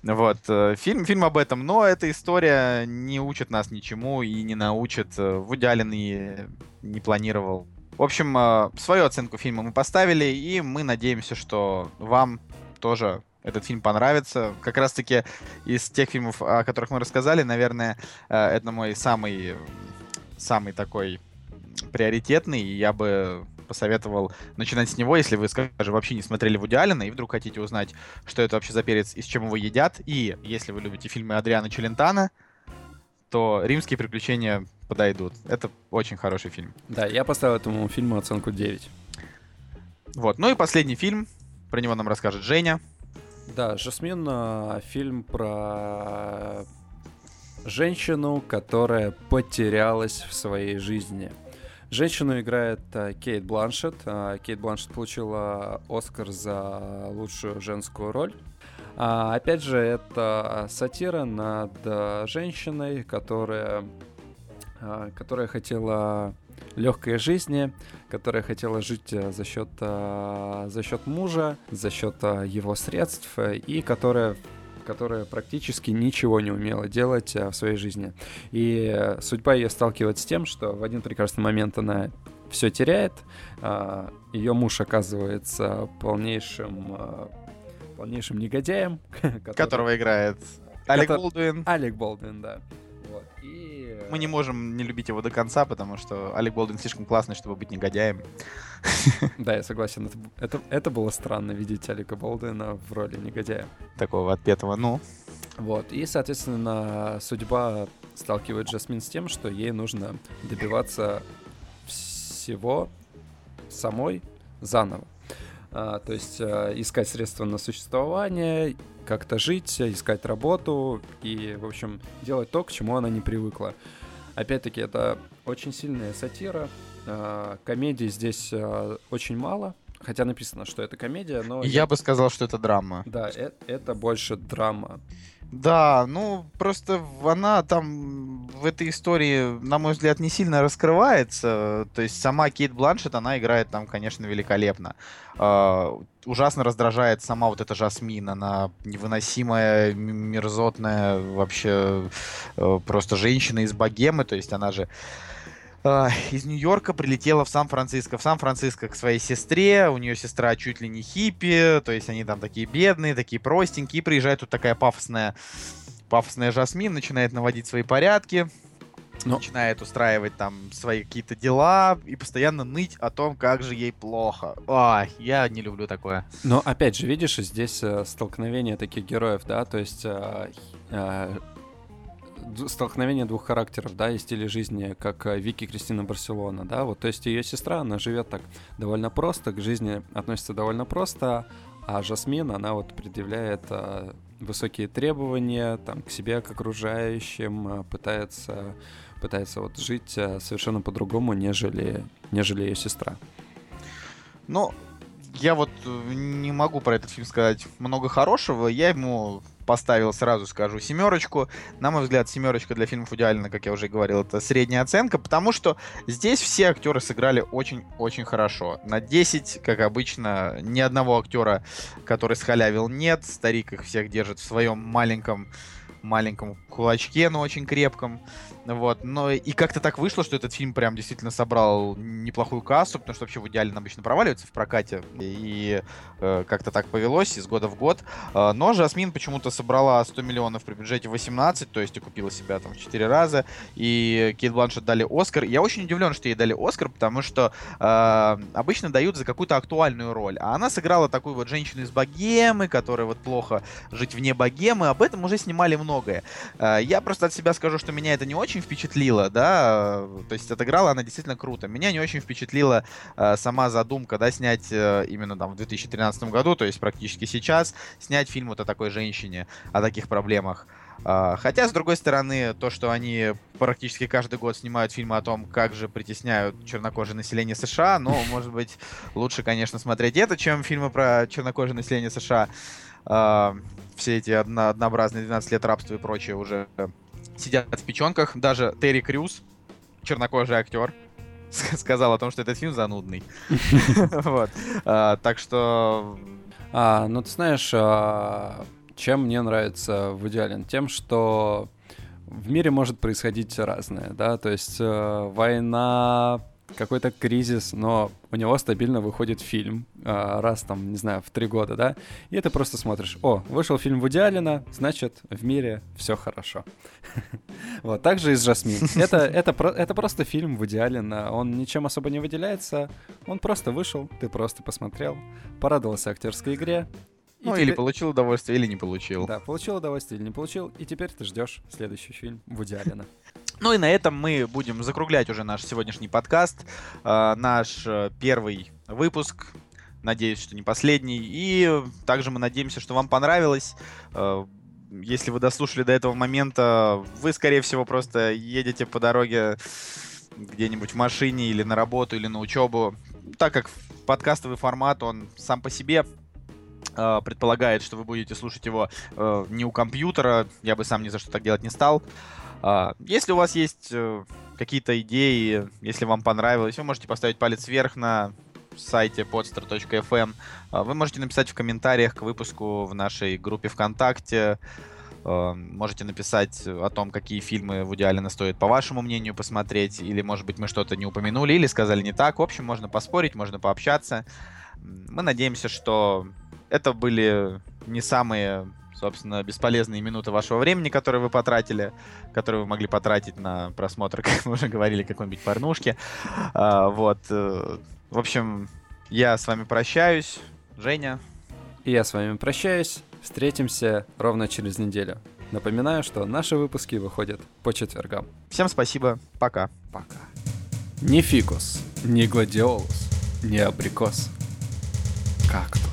Вот. Э, фильм, фильм об этом, но эта история не учит нас ничему и не научит. Э, Вуди Аллен и не планировал. В общем, свою оценку фильма мы поставили, и мы надеемся, что вам тоже этот фильм понравится. Как раз-таки из тех фильмов, о которых мы рассказали, наверное, э, это мой самый, самый такой приоритетный, и я бы посоветовал начинать с него, если вы, скажем, вообще не смотрели Вуди Аллена и вдруг хотите узнать, что это вообще за перец и с чем его едят. И если вы любите фильмы Адриана Челентана, то «Римские приключения» подойдут. Это очень хороший фильм. Да, я поставил этому фильму оценку 9. Вот. Ну и последний фильм. Про него нам расскажет Женя. Да, Жасмин а, фильм про женщину, которая потерялась в своей жизни. Женщину играет а, Кейт Бланшет. А, Кейт Бланшет получила Оскар за лучшую женскую роль. А, опять же, это сатира над женщиной, которая, которая хотела легкой жизни, которая хотела жить э, за счет, э, за счет мужа, за счет э, его средств, и которая которая практически ничего не умела делать в своей жизни. И судьба ее сталкивает с тем, что в один прекрасный момент она все теряет, ее муж оказывается полнейшим полнейшим негодяем, который... которого играет Алек Болдуин. Алек Болдуин, да. Мы не можем не любить его до конца, потому что Алек Болдин слишком классный, чтобы быть негодяем. Да, я согласен. Это, это, это было странно видеть Алика Болдина в роли негодяя. Такого отпетого, ну. Вот. И, соответственно, судьба сталкивает Джасмин с тем, что ей нужно добиваться всего самой заново. А, то есть а, искать средства на существование, как-то жить, искать работу и, в общем, делать то, к чему она не привыкла. Опять-таки, это очень сильная сатира. А, комедии здесь а, очень мало. Хотя написано, что это комедия, но... Я, я... бы сказал, что это драма. Да, это, это больше драма. Да, ну просто она там в этой истории, на мой взгляд, не сильно раскрывается. То есть сама Кейт Бланшет, она играет там, конечно, великолепно. Uh, ужасно раздражает сама вот эта Жасмин. Она невыносимая, мерзотная, вообще uh, просто женщина из богемы. То есть она же из Нью-Йорка прилетела в Сан-Франциско. В Сан-Франциско к своей сестре. У нее сестра чуть ли не хиппи. То есть они там такие бедные, такие простенькие. И приезжает тут такая пафосная, пафосная Жасмин, начинает наводить свои порядки. Но... Начинает устраивать там свои какие-то дела и постоянно ныть о том, как же ей плохо. Ой, я не люблю такое. Но опять же, видишь, здесь э, столкновение таких героев, да, то есть э, э, столкновение двух характеров, да, и стилей жизни, как э, Вики Кристина Барселона, да, вот, то есть ее сестра, она живет так довольно просто, к жизни относится довольно просто, а Жасмин, она вот предъявляет а, высокие требования там к себе, к окружающим, а, пытается, пытается вот жить а, совершенно по-другому, нежели, нежели ее сестра. Ну, я вот не могу про этот фильм сказать много хорошего. Я ему поставил, сразу скажу, семерочку. На мой взгляд, семерочка для фильмов идеально, как я уже говорил, это средняя оценка, потому что здесь все актеры сыграли очень-очень хорошо. На 10, как обычно, ни одного актера, который схалявил, нет. Старик их всех держит в своем маленьком маленьком кулачке, но очень крепком. Вот. Но и как-то так вышло, что этот фильм прям действительно собрал неплохую кассу, потому что вообще в идеале обычно проваливается в прокате. И э, как-то так повелось из года в год. Э, но Жасмин почему-то собрала 100 миллионов при бюджете 18, то есть окупила себя там в 4 раза. И Кейт Бланшет дали Оскар. Я очень удивлен, что ей дали Оскар, потому что э, обычно дают за какую-то актуальную роль. А она сыграла такую вот женщину из богемы, которая вот плохо жить вне богемы. Об этом уже снимали многое. Э, я просто от себя скажу, что меня это не очень впечатлило, да, то есть отыграла она действительно круто. Меня не очень впечатлила э, сама задумка, да, снять э, именно там в 2013 году, то есть практически сейчас, снять фильм вот о такой женщине, о таких проблемах. Хотя, с другой стороны, то, что они практически каждый год снимают фильмы о том, как же притесняют чернокожее население США, ну, может быть, лучше, конечно, смотреть это, чем фильмы про чернокожее население США. Uh, все эти одно, однообразные 12 лет рабства и прочее уже сидят в печенках. Даже Терри Крюс, чернокожий актер, сказал о том, что этот фильм занудный. Вот. А, так что... А, ну, ты знаешь, а, чем мне нравится в идеале? Тем, что в мире может происходить разное, да, то есть э, война, какой-то кризис, но у него стабильно выходит фильм э, раз там, не знаю, в три года, да, и ты просто смотришь, о, вышел фильм Вуди Аллена, значит, в мире все хорошо. Вот, также и с Жасмин. Это, это, это просто фильм Вуди Аллена, он ничем особо не выделяется, он просто вышел, ты просто посмотрел, порадовался актерской игре, ну, или получил удовольствие, или не получил. Да, получил удовольствие или не получил, и теперь ты ждешь следующий фильм Вуди Аллена. Ну и на этом мы будем закруглять уже наш сегодняшний подкаст, э, наш э, первый выпуск. Надеюсь, что не последний. И также мы надеемся, что вам понравилось. Э, если вы дослушали до этого момента, вы, скорее всего, просто едете по дороге где-нибудь в машине или на работу, или на учебу. Так как подкастовый формат, он сам по себе э, предполагает, что вы будете слушать его э, не у компьютера. Я бы сам ни за что так делать не стал. А, если у вас есть э, какие-то идеи, если вам понравилось, вы можете поставить палец вверх на сайте podster.fm. А, вы можете написать в комментариях к выпуску в нашей группе ВКонтакте. А, можете написать о том, какие фильмы в идеале стоит, по вашему мнению, посмотреть. Или, может быть, мы что-то не упомянули, или сказали не так. В общем, можно поспорить, можно пообщаться. Мы надеемся, что это были не самые собственно, бесполезные минуты вашего времени, которые вы потратили, которые вы могли потратить на просмотр, как мы уже говорили, какой-нибудь порнушки. А, вот. Э, в общем, я с вами прощаюсь. Женя. И я с вами прощаюсь. Встретимся ровно через неделю. Напоминаю, что наши выпуски выходят по четвергам. Всем спасибо. Пока. Пока. Не фикус, не гладиолус, не абрикос. Кактус.